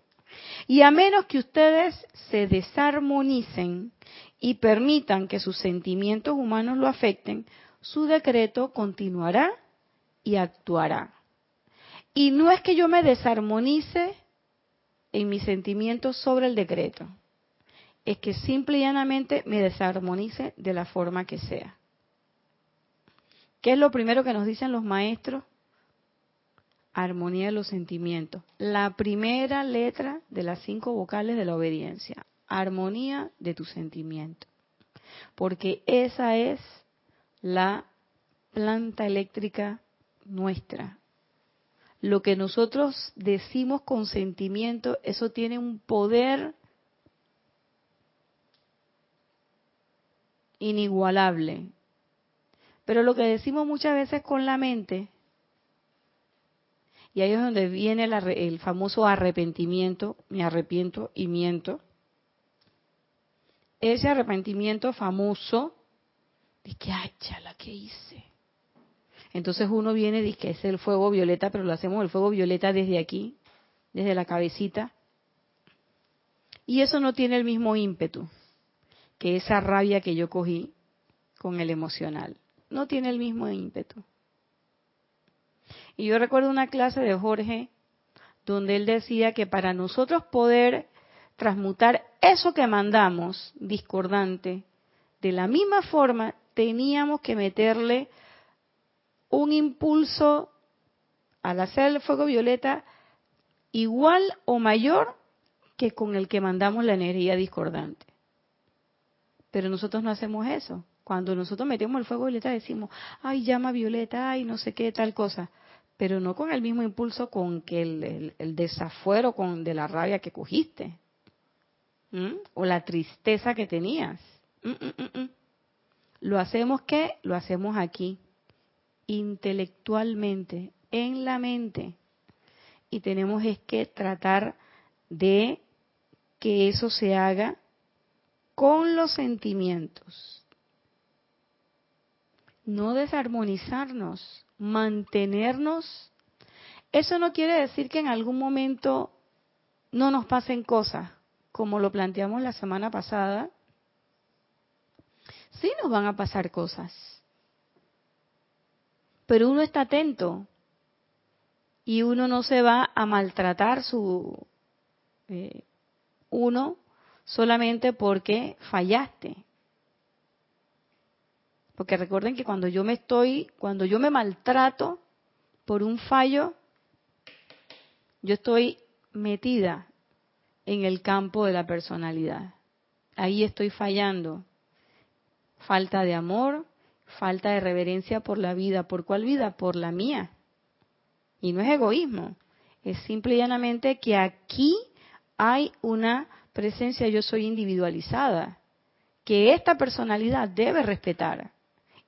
Y a menos que ustedes se desarmonicen y permitan que sus sentimientos humanos lo afecten, su decreto continuará y actuará. Y no es que yo me desarmonice en mis sentimientos sobre el decreto, es que simple y llanamente me desarmonice de la forma que sea. ¿Qué es lo primero que nos dicen los maestros? armonía de los sentimientos. La primera letra de las cinco vocales de la obediencia. Armonía de tu sentimiento. Porque esa es la planta eléctrica nuestra. Lo que nosotros decimos con sentimiento, eso tiene un poder inigualable. Pero lo que decimos muchas veces con la mente, y ahí es donde viene el, famoso arrepentimiento, me arrepiento y miento. Ese arrepentimiento famoso, de que, ay, chala, ¿qué hice? Entonces uno viene y dice que es el fuego violeta, pero lo hacemos el fuego violeta desde aquí, desde la cabecita. Y eso no tiene el mismo ímpetu que esa rabia que yo cogí con el emocional. No tiene el mismo ímpetu. Y yo recuerdo una clase de Jorge donde él decía que para nosotros poder transmutar eso que mandamos discordante, de la misma forma teníamos que meterle un impulso al hacer el fuego violeta igual o mayor que con el que mandamos la energía discordante. Pero nosotros no hacemos eso. Cuando nosotros metemos el fuego violeta decimos, ay, llama violeta, ay, no sé qué, tal cosa pero no con el mismo impulso con que el, desafuero con, de la rabia que cogiste, o la tristeza que tenías. Mm, mm, mm, lo hacemos que lo hacemos aquí, intelectualmente, en la mente, y tenemos es que tratar de que eso se haga con los sentimientos, no desarmonizarnos, mantenernos, eso no quiere decir que en algún momento no nos pasen cosas, como lo planteamos la semana pasada. Sí nos van a pasar cosas, pero uno está atento y uno no se va a maltratar su, eh, uno solamente porque fallaste. Porque recuerden que cuando yo me estoy, cuando yo me maltrato por un fallo, yo estoy metida en el campo de la personalidad. Ahí estoy fallando. Falta de amor, falta de reverencia por la vida. ¿Por cuál vida? Por la mía. Y no es egoísmo, es simple y llanamente que aquí hay una presencia yo soy individualizada, que esta personalidad debe respetar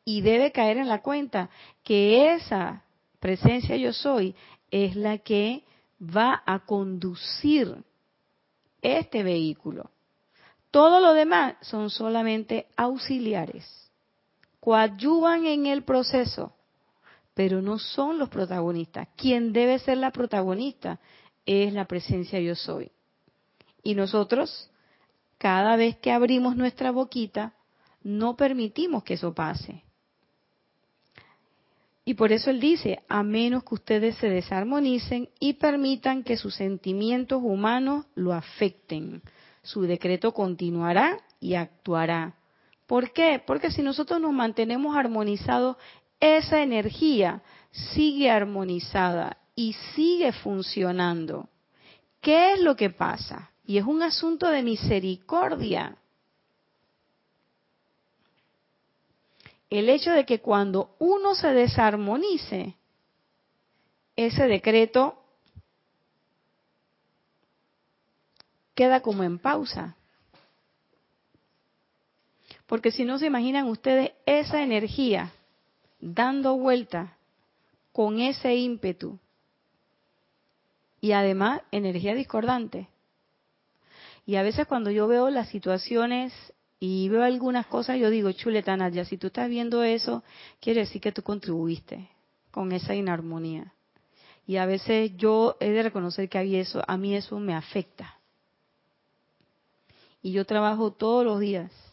y debe caer en la cuenta que esa presencia yo soy es la que va a conducir este vehículo. Todo lo demás son solamente auxiliares, coadyuvan en el proceso, pero no son los protagonistas. Quien debe ser la protagonista es la presencia yo soy. Y nosotros, cada vez que abrimos nuestra boquita, no permitimos que eso pase. Y por eso él dice, a menos que ustedes se desarmonicen y permitan que sus sentimientos humanos lo afecten su decreto continuará y actuará. ¿Por qué? Porque si nosotros nos mantenemos armonizados, esa energía sigue armonizada y sigue funcionando. ¿Qué es lo que pasa? Y es un asunto de misericordia. El hecho de que cuando uno se desarmonice, ese decreto queda como en pausa. Porque si no se imaginan ustedes esa energía dando vuelta con ese ímpetu y además energía discordante. Y a veces cuando yo veo las situaciones y veo algunas cosas, yo digo, chuleta Nadia, si tú estás viendo eso, quiere decir que tú contribuiste con esa inarmonía. Y a veces yo he de reconocer que a eso, a mí eso me afecta y yo trabajo todos los días.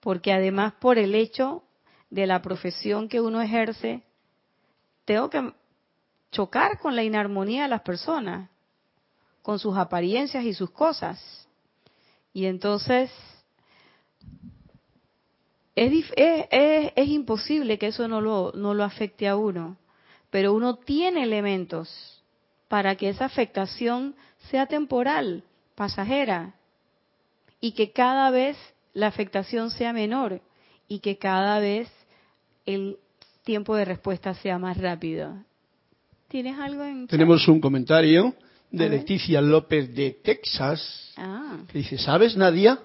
Porque además por el hecho de la profesión que uno ejerce, tengo que chocar con la inarmonía de las personas, con sus apariencias y sus cosas. Y entonces es, es, es, imposible que eso no lo, no lo afecte a uno, pero uno tiene elementos para que esa afectación sea temporal, pasajera, y que cada vez la afectación sea menor y que cada vez el tiempo de respuesta sea más rápido. ¿Tienes algo en Tenemos un comentario de Leticia López de Texas ah. que dice, ¿sabes, Nadia?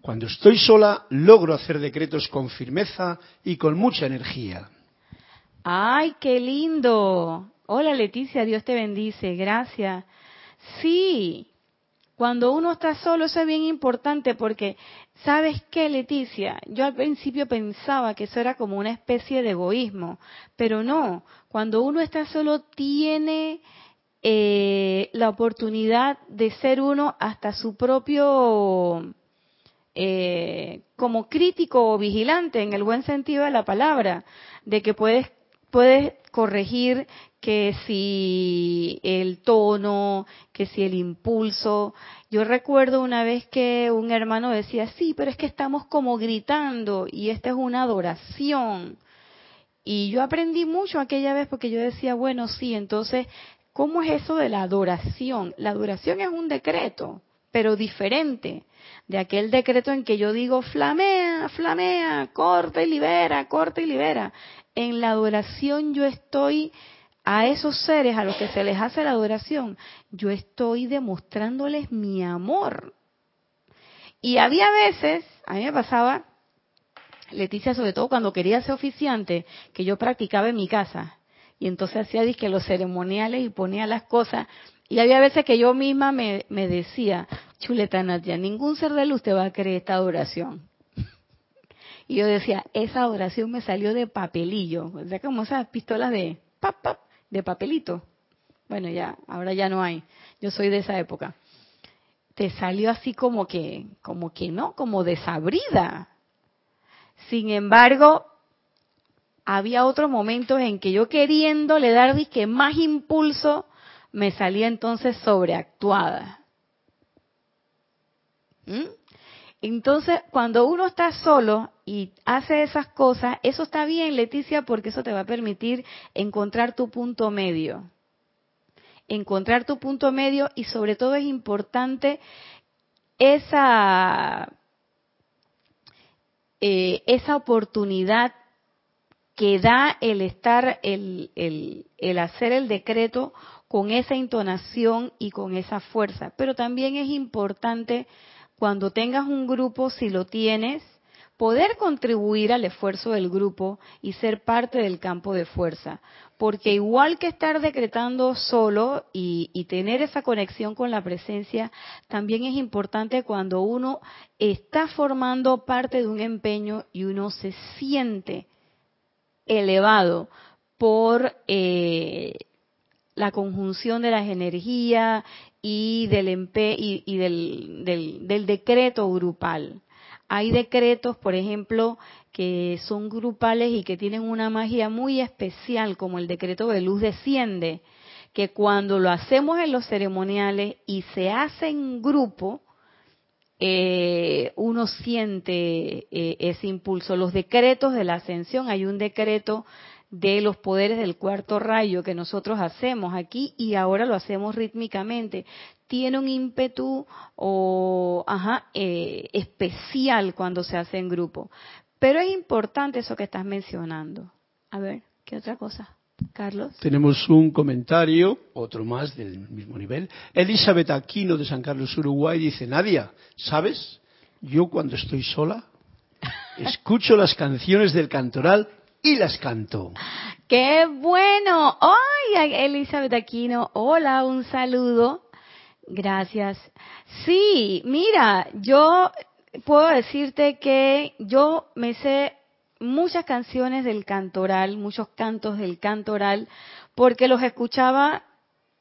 Cuando estoy sola logro hacer decretos con firmeza y con mucha energía. ¡Ay, qué lindo! Hola Leticia, Dios te bendice, gracias. Sí, cuando uno está solo, eso es bien importante porque, ¿sabes qué, Leticia? Yo al principio pensaba que eso era como una especie de egoísmo, pero no. Cuando uno está solo, tiene eh, la oportunidad de ser uno hasta su propio, eh, como crítico o vigilante, en el buen sentido de la palabra, de que puedes puedes corregir que si el tono, que si el impulso. Yo recuerdo una vez que un hermano decía, sí, pero es que estamos como gritando y esta es una adoración. Y yo aprendí mucho aquella vez porque yo decía, bueno, sí, entonces, ¿cómo es eso de la adoración? La adoración es un decreto, pero diferente de aquel decreto en que yo digo, flamea, flamea, corta y libera, corta y libera. En la adoración yo estoy a esos seres a los que se les hace la adoración, yo estoy demostrándoles mi amor. Y había veces, a mí me pasaba, Leticia, sobre todo cuando quería ser oficiante, que yo practicaba en mi casa. Y entonces hacía que los ceremoniales y ponía las cosas. Y había veces que yo misma me, me decía, chuleta Nadia, ningún ser de luz te va a creer esta adoración. Y yo decía, esa adoración me salió de papelillo, o sea, como esas pistolas de pap, pap, de papelito. Bueno, ya, ahora ya no hay. Yo soy de esa época. Te salió así como que, como que no, como desabrida. Sin embargo, había otros momentos en que yo queriéndole dar disque más impulso me salía entonces sobreactuada. ¿Mm? Entonces, cuando uno está solo y hace esas cosas, eso está bien, Leticia, porque eso te va a permitir encontrar tu punto medio. Encontrar tu punto medio y sobre todo es importante esa, eh, esa oportunidad que da el estar, el, el, el hacer el decreto con esa entonación y con esa fuerza. Pero también es importante cuando tengas un grupo, si lo tienes, poder contribuir al esfuerzo del grupo y ser parte del campo de fuerza. Porque igual que estar decretando solo y, tener esa conexión con la presencia, también es importante cuando uno está formando parte de un empeño y uno se siente elevado por eh, la conjunción de las energías y del, y, del, del, decreto grupal. Hay decretos, por ejemplo, que son grupales y que tienen una magia muy especial, como el decreto de luz desciende, que cuando lo hacemos en los ceremoniales y se hace en grupo, eh, uno siente eh, ese impulso. Los decretos de la ascensión, hay un decreto de los poderes del cuarto rayo que nosotros hacemos aquí y ahora lo hacemos rítmicamente. Tiene un ímpetu o, ajá, eh, especial cuando se hace en grupo. Pero es importante eso que estás mencionando. A ver, ¿qué otra cosa? Carlos. Tenemos un comentario, otro más del mismo nivel. Elizabeth Aquino de San Carlos, Uruguay, dice, Nadia, ¿sabes? Yo cuando estoy sola, escucho las canciones del cantoral y las canto. ¡Qué bueno! ¡Ay, Elizabeth Aquino! Hola, un saludo. Gracias. Sí, mira, yo puedo decirte que yo me sé muchas canciones del cantoral, muchos cantos del cantoral, porque los escuchaba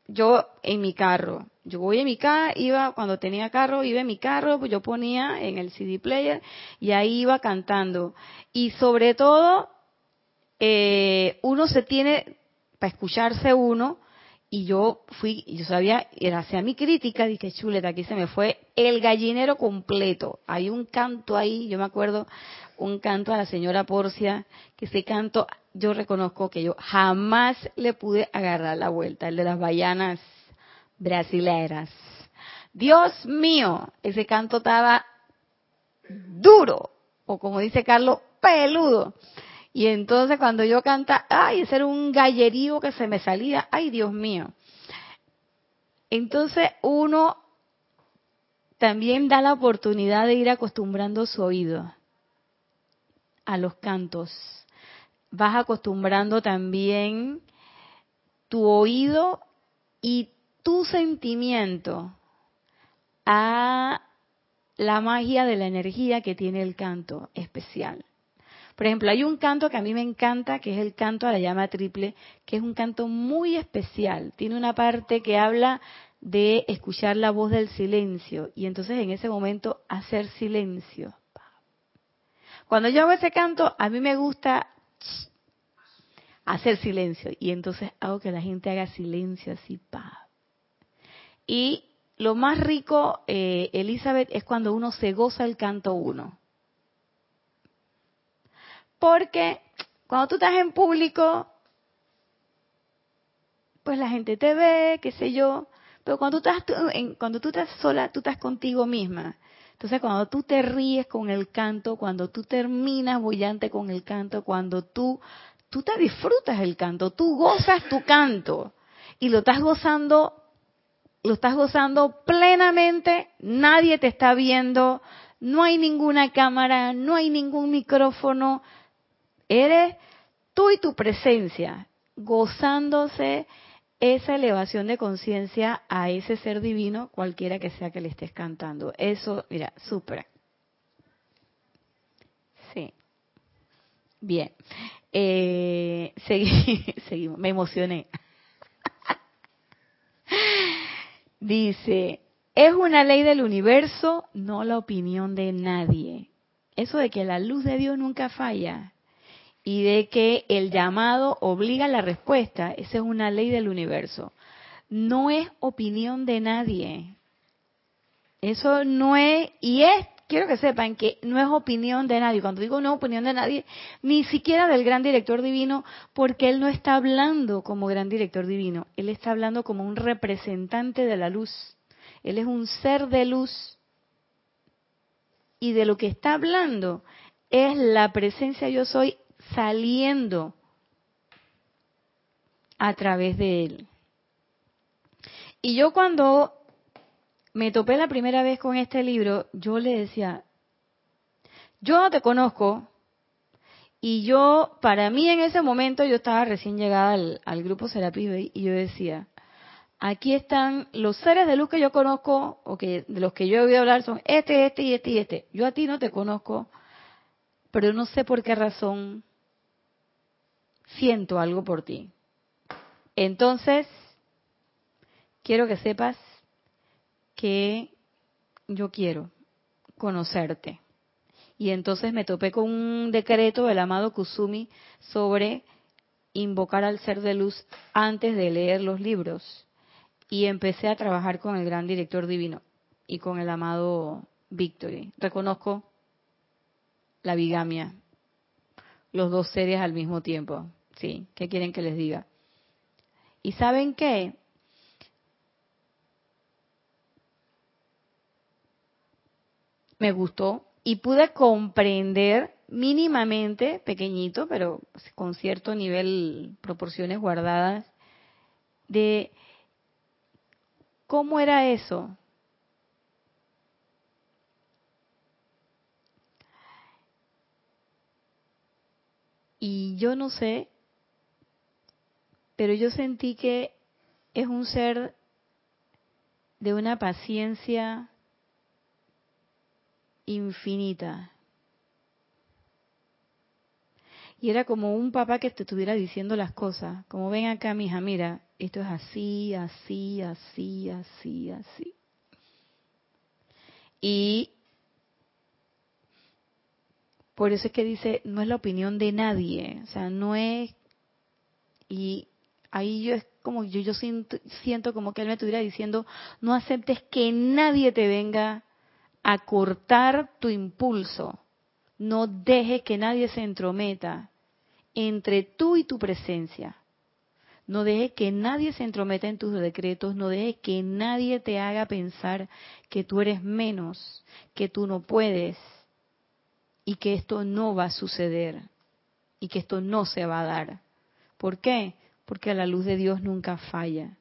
yo en mi carro. Yo voy en mi carro, iba, cuando tenía carro, iba en mi carro, pues yo ponía en el CD player y ahí iba cantando. Y sobre todo, eh, uno se tiene, para escucharse uno, y yo fui, yo sabía, era hacia mi crítica, dije, chuleta, aquí se me fue el gallinero completo. Hay un canto ahí, yo me acuerdo, un canto a la señora Porcia, que ese canto, yo reconozco que yo jamás le pude agarrar la vuelta, el de las bayanas brasileras. Dios mío, ese canto estaba duro, o como dice Carlos, peludo. Y entonces cuando yo canta, ay, ese era un gallerío que se me salía, ay, Dios mío. Entonces uno también da la oportunidad de ir acostumbrando su oído a los cantos. Vas acostumbrando también tu oído y tu sentimiento a la magia de la energía que tiene el canto especial. Por ejemplo, hay un canto que a mí me encanta, que es el canto a la llama triple, que es un canto muy especial. Tiene una parte que habla de escuchar la voz del silencio y entonces en ese momento hacer silencio. Cuando yo hago ese canto, a mí me gusta hacer silencio y entonces hago que la gente haga silencio así, pa. Y lo más rico, eh, Elizabeth, es cuando uno se goza el canto uno. Porque cuando tú estás en público, pues la gente te ve, qué sé yo. Pero cuando tú estás, cuando tú estás sola, tú estás contigo misma. Entonces, cuando tú te ríes con el canto, cuando tú terminas bollante con el canto, cuando tú, tú te disfrutas el canto, tú gozas tu canto y lo estás gozando, lo estás gozando plenamente, nadie te está viendo, no hay ninguna cámara, no hay ningún micrófono, Eres tú y tu presencia gozándose esa elevación de conciencia a ese ser divino, cualquiera que sea que le estés cantando. Eso, mira, súper. Sí. Bien. Eh, seguimos, me emocioné. Dice, es una ley del universo, no la opinión de nadie. Eso de que la luz de Dios nunca falla, y de que el llamado obliga a la respuesta. Esa es una ley del universo. no es opinión de nadie. Eso no es, y es, quiero que sepan que no es opinión de nadie. Cuando digo no opinión de nadie, ni siquiera del gran director divino, porque él no está hablando como gran director divino, él está hablando como un representante de la luz. Él es un ser de luz. Y de lo que está hablando es la presencia yo soy saliendo a través de él. Y yo cuando me topé la primera vez con este libro, yo le decía, yo no te conozco, y yo, para mí en ese momento, yo estaba recién llegada al, grupo Serapis y yo decía, aquí están los seres de luz que yo conozco, o que de los que yo he oído hablar son este, este y este y este. Yo a ti no te conozco, pero no sé por qué razón siento algo por ti. Entonces, quiero que sepas que yo quiero conocerte. Y entonces me topé con un decreto del amado Kusumi sobre invocar al ser de luz antes de leer los libros. Y empecé a trabajar con el gran director divino y con el amado Victory. Reconozco la bigamia, los dos seres al mismo tiempo. Sí, ¿qué quieren que les diga? ¿Y saben qué? me gustó y pude comprender mínimamente, pequeñito, pero con cierto nivel, proporciones guardadas, de cómo era eso. Y yo no sé, pero yo sentí que es un ser de una paciencia infinita. Y era como un papá que te estuviera diciendo las cosas, como ven acá, mija, mira, esto es así, así, así, así, así. Y por eso es que dice, no es la opinión de nadie, o sea, no es, y ahí yo es como, yo, yo siento, siento como que él me estuviera diciendo, no aceptes que nadie te venga a cortar tu impulso. No dejes que nadie se entrometa entre tú y tu presencia. No dejes que nadie se entrometa en tus decretos, no dejes que nadie te haga pensar que tú eres menos, que tú no puedes y que esto no va a suceder y que esto no se va a dar. ¿Por qué? Porque la luz de Dios nunca falla.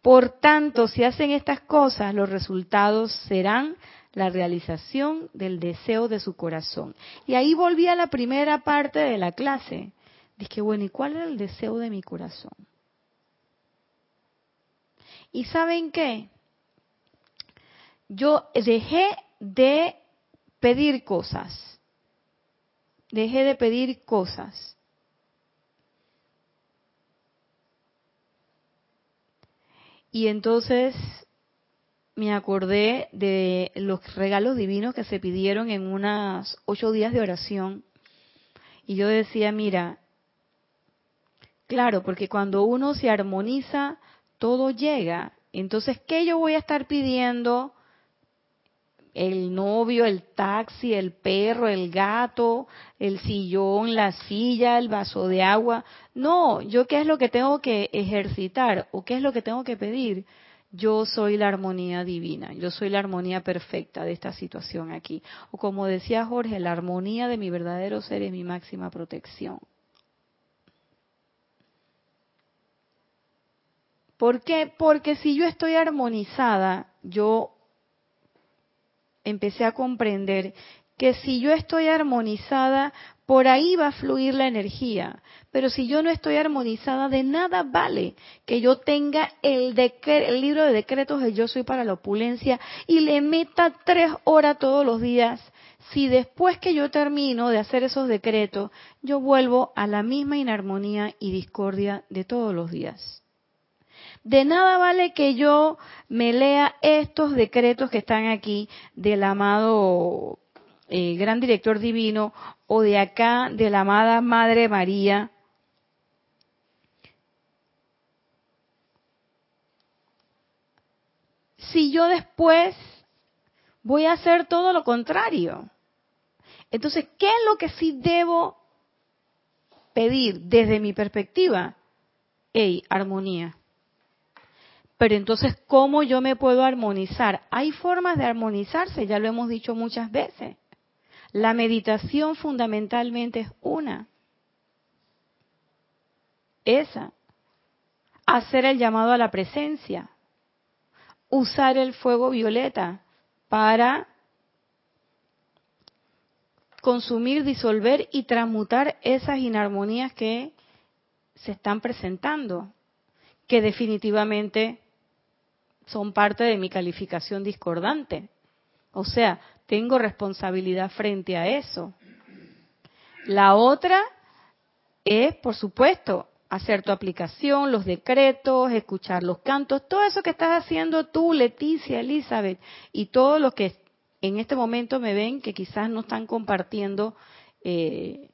Por tanto, si hacen estas cosas, los resultados serán la realización del deseo de su corazón. Y ahí volví a la primera parte de la clase. Dije, bueno, ¿y cuál era el deseo de mi corazón? ¿Y saben qué? Yo dejé de pedir cosas. Dejé de pedir cosas. Y entonces me acordé de los regalos divinos que se pidieron en unas ocho días de oración. Y yo decía, mira, claro, porque cuando uno se armoniza, todo llega. Entonces, ¿qué yo voy a estar pidiendo el novio, el taxi, el perro, el gato, el sillón, la silla, el vaso de agua. No, yo qué es lo que tengo que ejercitar o qué es lo que tengo que pedir. Yo soy la armonía divina, yo soy la armonía perfecta de esta situación aquí. O como decía Jorge, la armonía de mi verdadero ser es mi máxima protección. ¿Por qué? Porque si yo estoy armonizada, yo empecé a comprender que si yo estoy armonizada, por ahí va a fluir la energía. Pero si yo no estoy armonizada, de nada vale que yo tenga el, el libro de decretos de Yo Soy para la Opulencia y le meta tres horas todos los días. Si después que yo termino de hacer esos decretos, yo vuelvo a la misma inarmonía y discordia de todos los días. De nada vale que yo me lea estos decretos que están aquí del amado eh, gran director divino o de acá de la amada Madre María. si yo después voy a hacer todo lo contrario? Entonces, ¿qué es lo que sí debo pedir desde mi perspectiva? Hey, armonía. Pero entonces, ¿cómo yo me puedo armonizar? Hay formas de armonizarse, ya lo hemos dicho muchas veces. La meditación fundamentalmente es una. Esa. Hacer el llamado a la presencia. Usar el fuego violeta para consumir, disolver y transmutar esas inarmonías que se están presentando, que definitivamente son parte de mi calificación discordante. O sea, tengo responsabilidad frente a eso. La otra es, por supuesto, hacer tu aplicación, los decretos, escuchar los cantos, todo eso que estás haciendo tú, Leticia, Elizabeth, y todos los que en este momento me ven que quizás no están compartiendo, eh,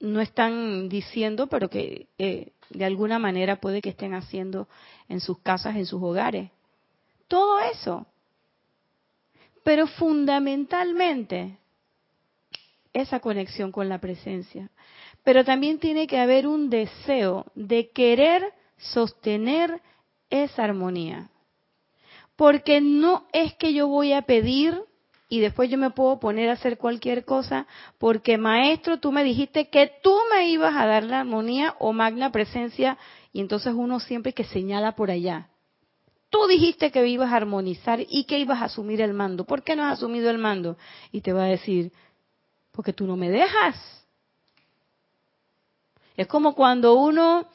no están diciendo, pero que eh, de alguna manera puede que estén haciendo en sus casas, en sus hogares. Todo eso. Pero fundamentalmente, esa conexión con la presencia. Pero también tiene que haber un deseo de querer sostener esa armonía. Porque no es que yo voy a pedir y después yo me puedo poner a hacer cualquier cosa, porque maestro, tú me dijiste que tú me ibas a dar la armonía o magna presencia, y entonces uno siempre que señala por allá. Tú dijiste que ibas a armonizar y que ibas a asumir el mando. ¿Por qué no has asumido el mando? Y te va a decir, porque tú no me dejas. Es como cuando uno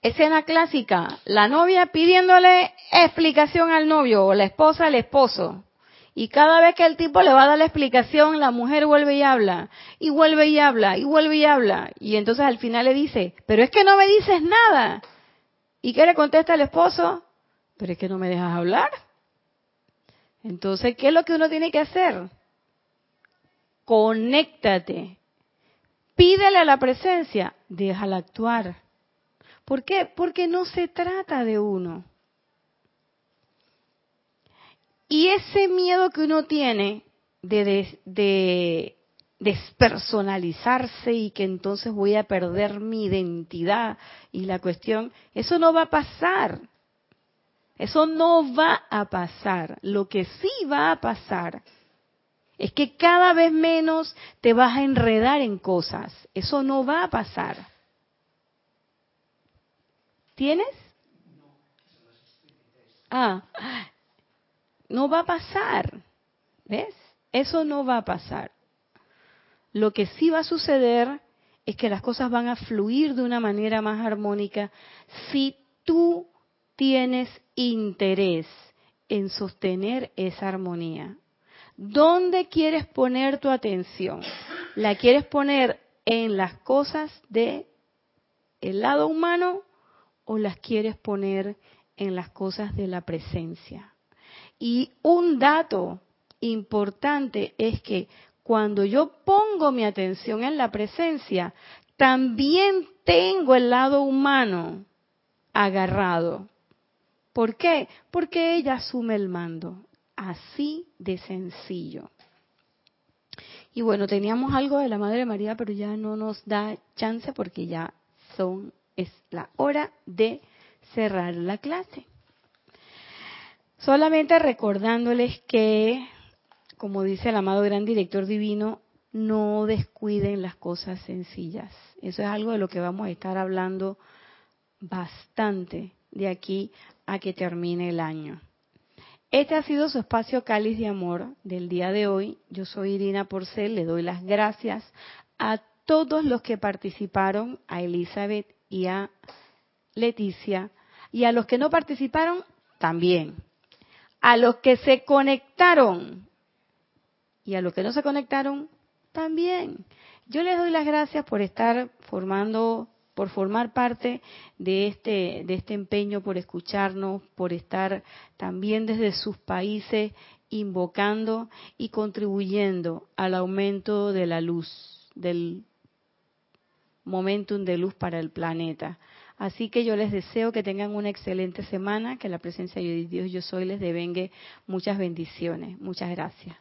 Escena clásica, la novia pidiéndole explicación al novio o la esposa al esposo. Y cada vez que el tipo le va a dar la explicación, la mujer vuelve y habla, y vuelve y habla, y vuelve y habla. Y entonces al final le dice, pero es que no me dices nada. ¿Y qué le contesta el esposo? Pero es que no me dejas hablar. Entonces, ¿qué es lo que uno tiene que hacer? Conéctate. Pídele a la presencia, déjala actuar. ¿Por qué? Porque no se trata de uno. Y ese miedo que uno tiene de, de, despersonalizarse y que entonces voy a perder mi identidad y la cuestión, eso no va a pasar. Eso no va a pasar. Lo que sí va a pasar es que cada vez menos te vas a enredar en cosas. Eso no va a pasar. ¿Tienes? Ah, no va a pasar. ¿Ves? Eso no va a pasar. Lo que sí va a suceder es que las cosas van a fluir de una manera más armónica si tú tienes interés en sostener esa armonía. ¿Dónde quieres poner tu atención? ¿La quieres poner en las cosas de el lado humano o las quieres poner en las cosas de la presencia. Y un dato importante es que cuando yo pongo mi atención en la presencia, también tengo el lado humano agarrado. ¿Por qué? Porque ella asume el mando. Así de sencillo. Y bueno, teníamos algo de la Madre María, pero ya no nos da chance porque ya son es la hora de cerrar la clase. Solamente recordándoles que, como dice el amado gran director divino, no descuiden las cosas sencillas. Eso es algo de lo que vamos a estar hablando bastante de aquí a que termine el año. Este ha sido su espacio cáliz de amor del día de hoy. Yo soy Irina Porcel, le doy las gracias a todos los que participaron, a Elizabeth y a Leticia, y a los que no participaron, también. A los que se conectaron y a los que no se conectaron, también. Yo les doy las gracias por estar formando, por formar parte de este, de este empeño, por escucharnos, por estar también desde sus países invocando y contribuyendo al aumento de la luz, del momentum de luz para el planeta. Así que yo les deseo que tengan una excelente semana, que la presencia de Dios yo soy les devengue muchas bendiciones. Muchas gracias.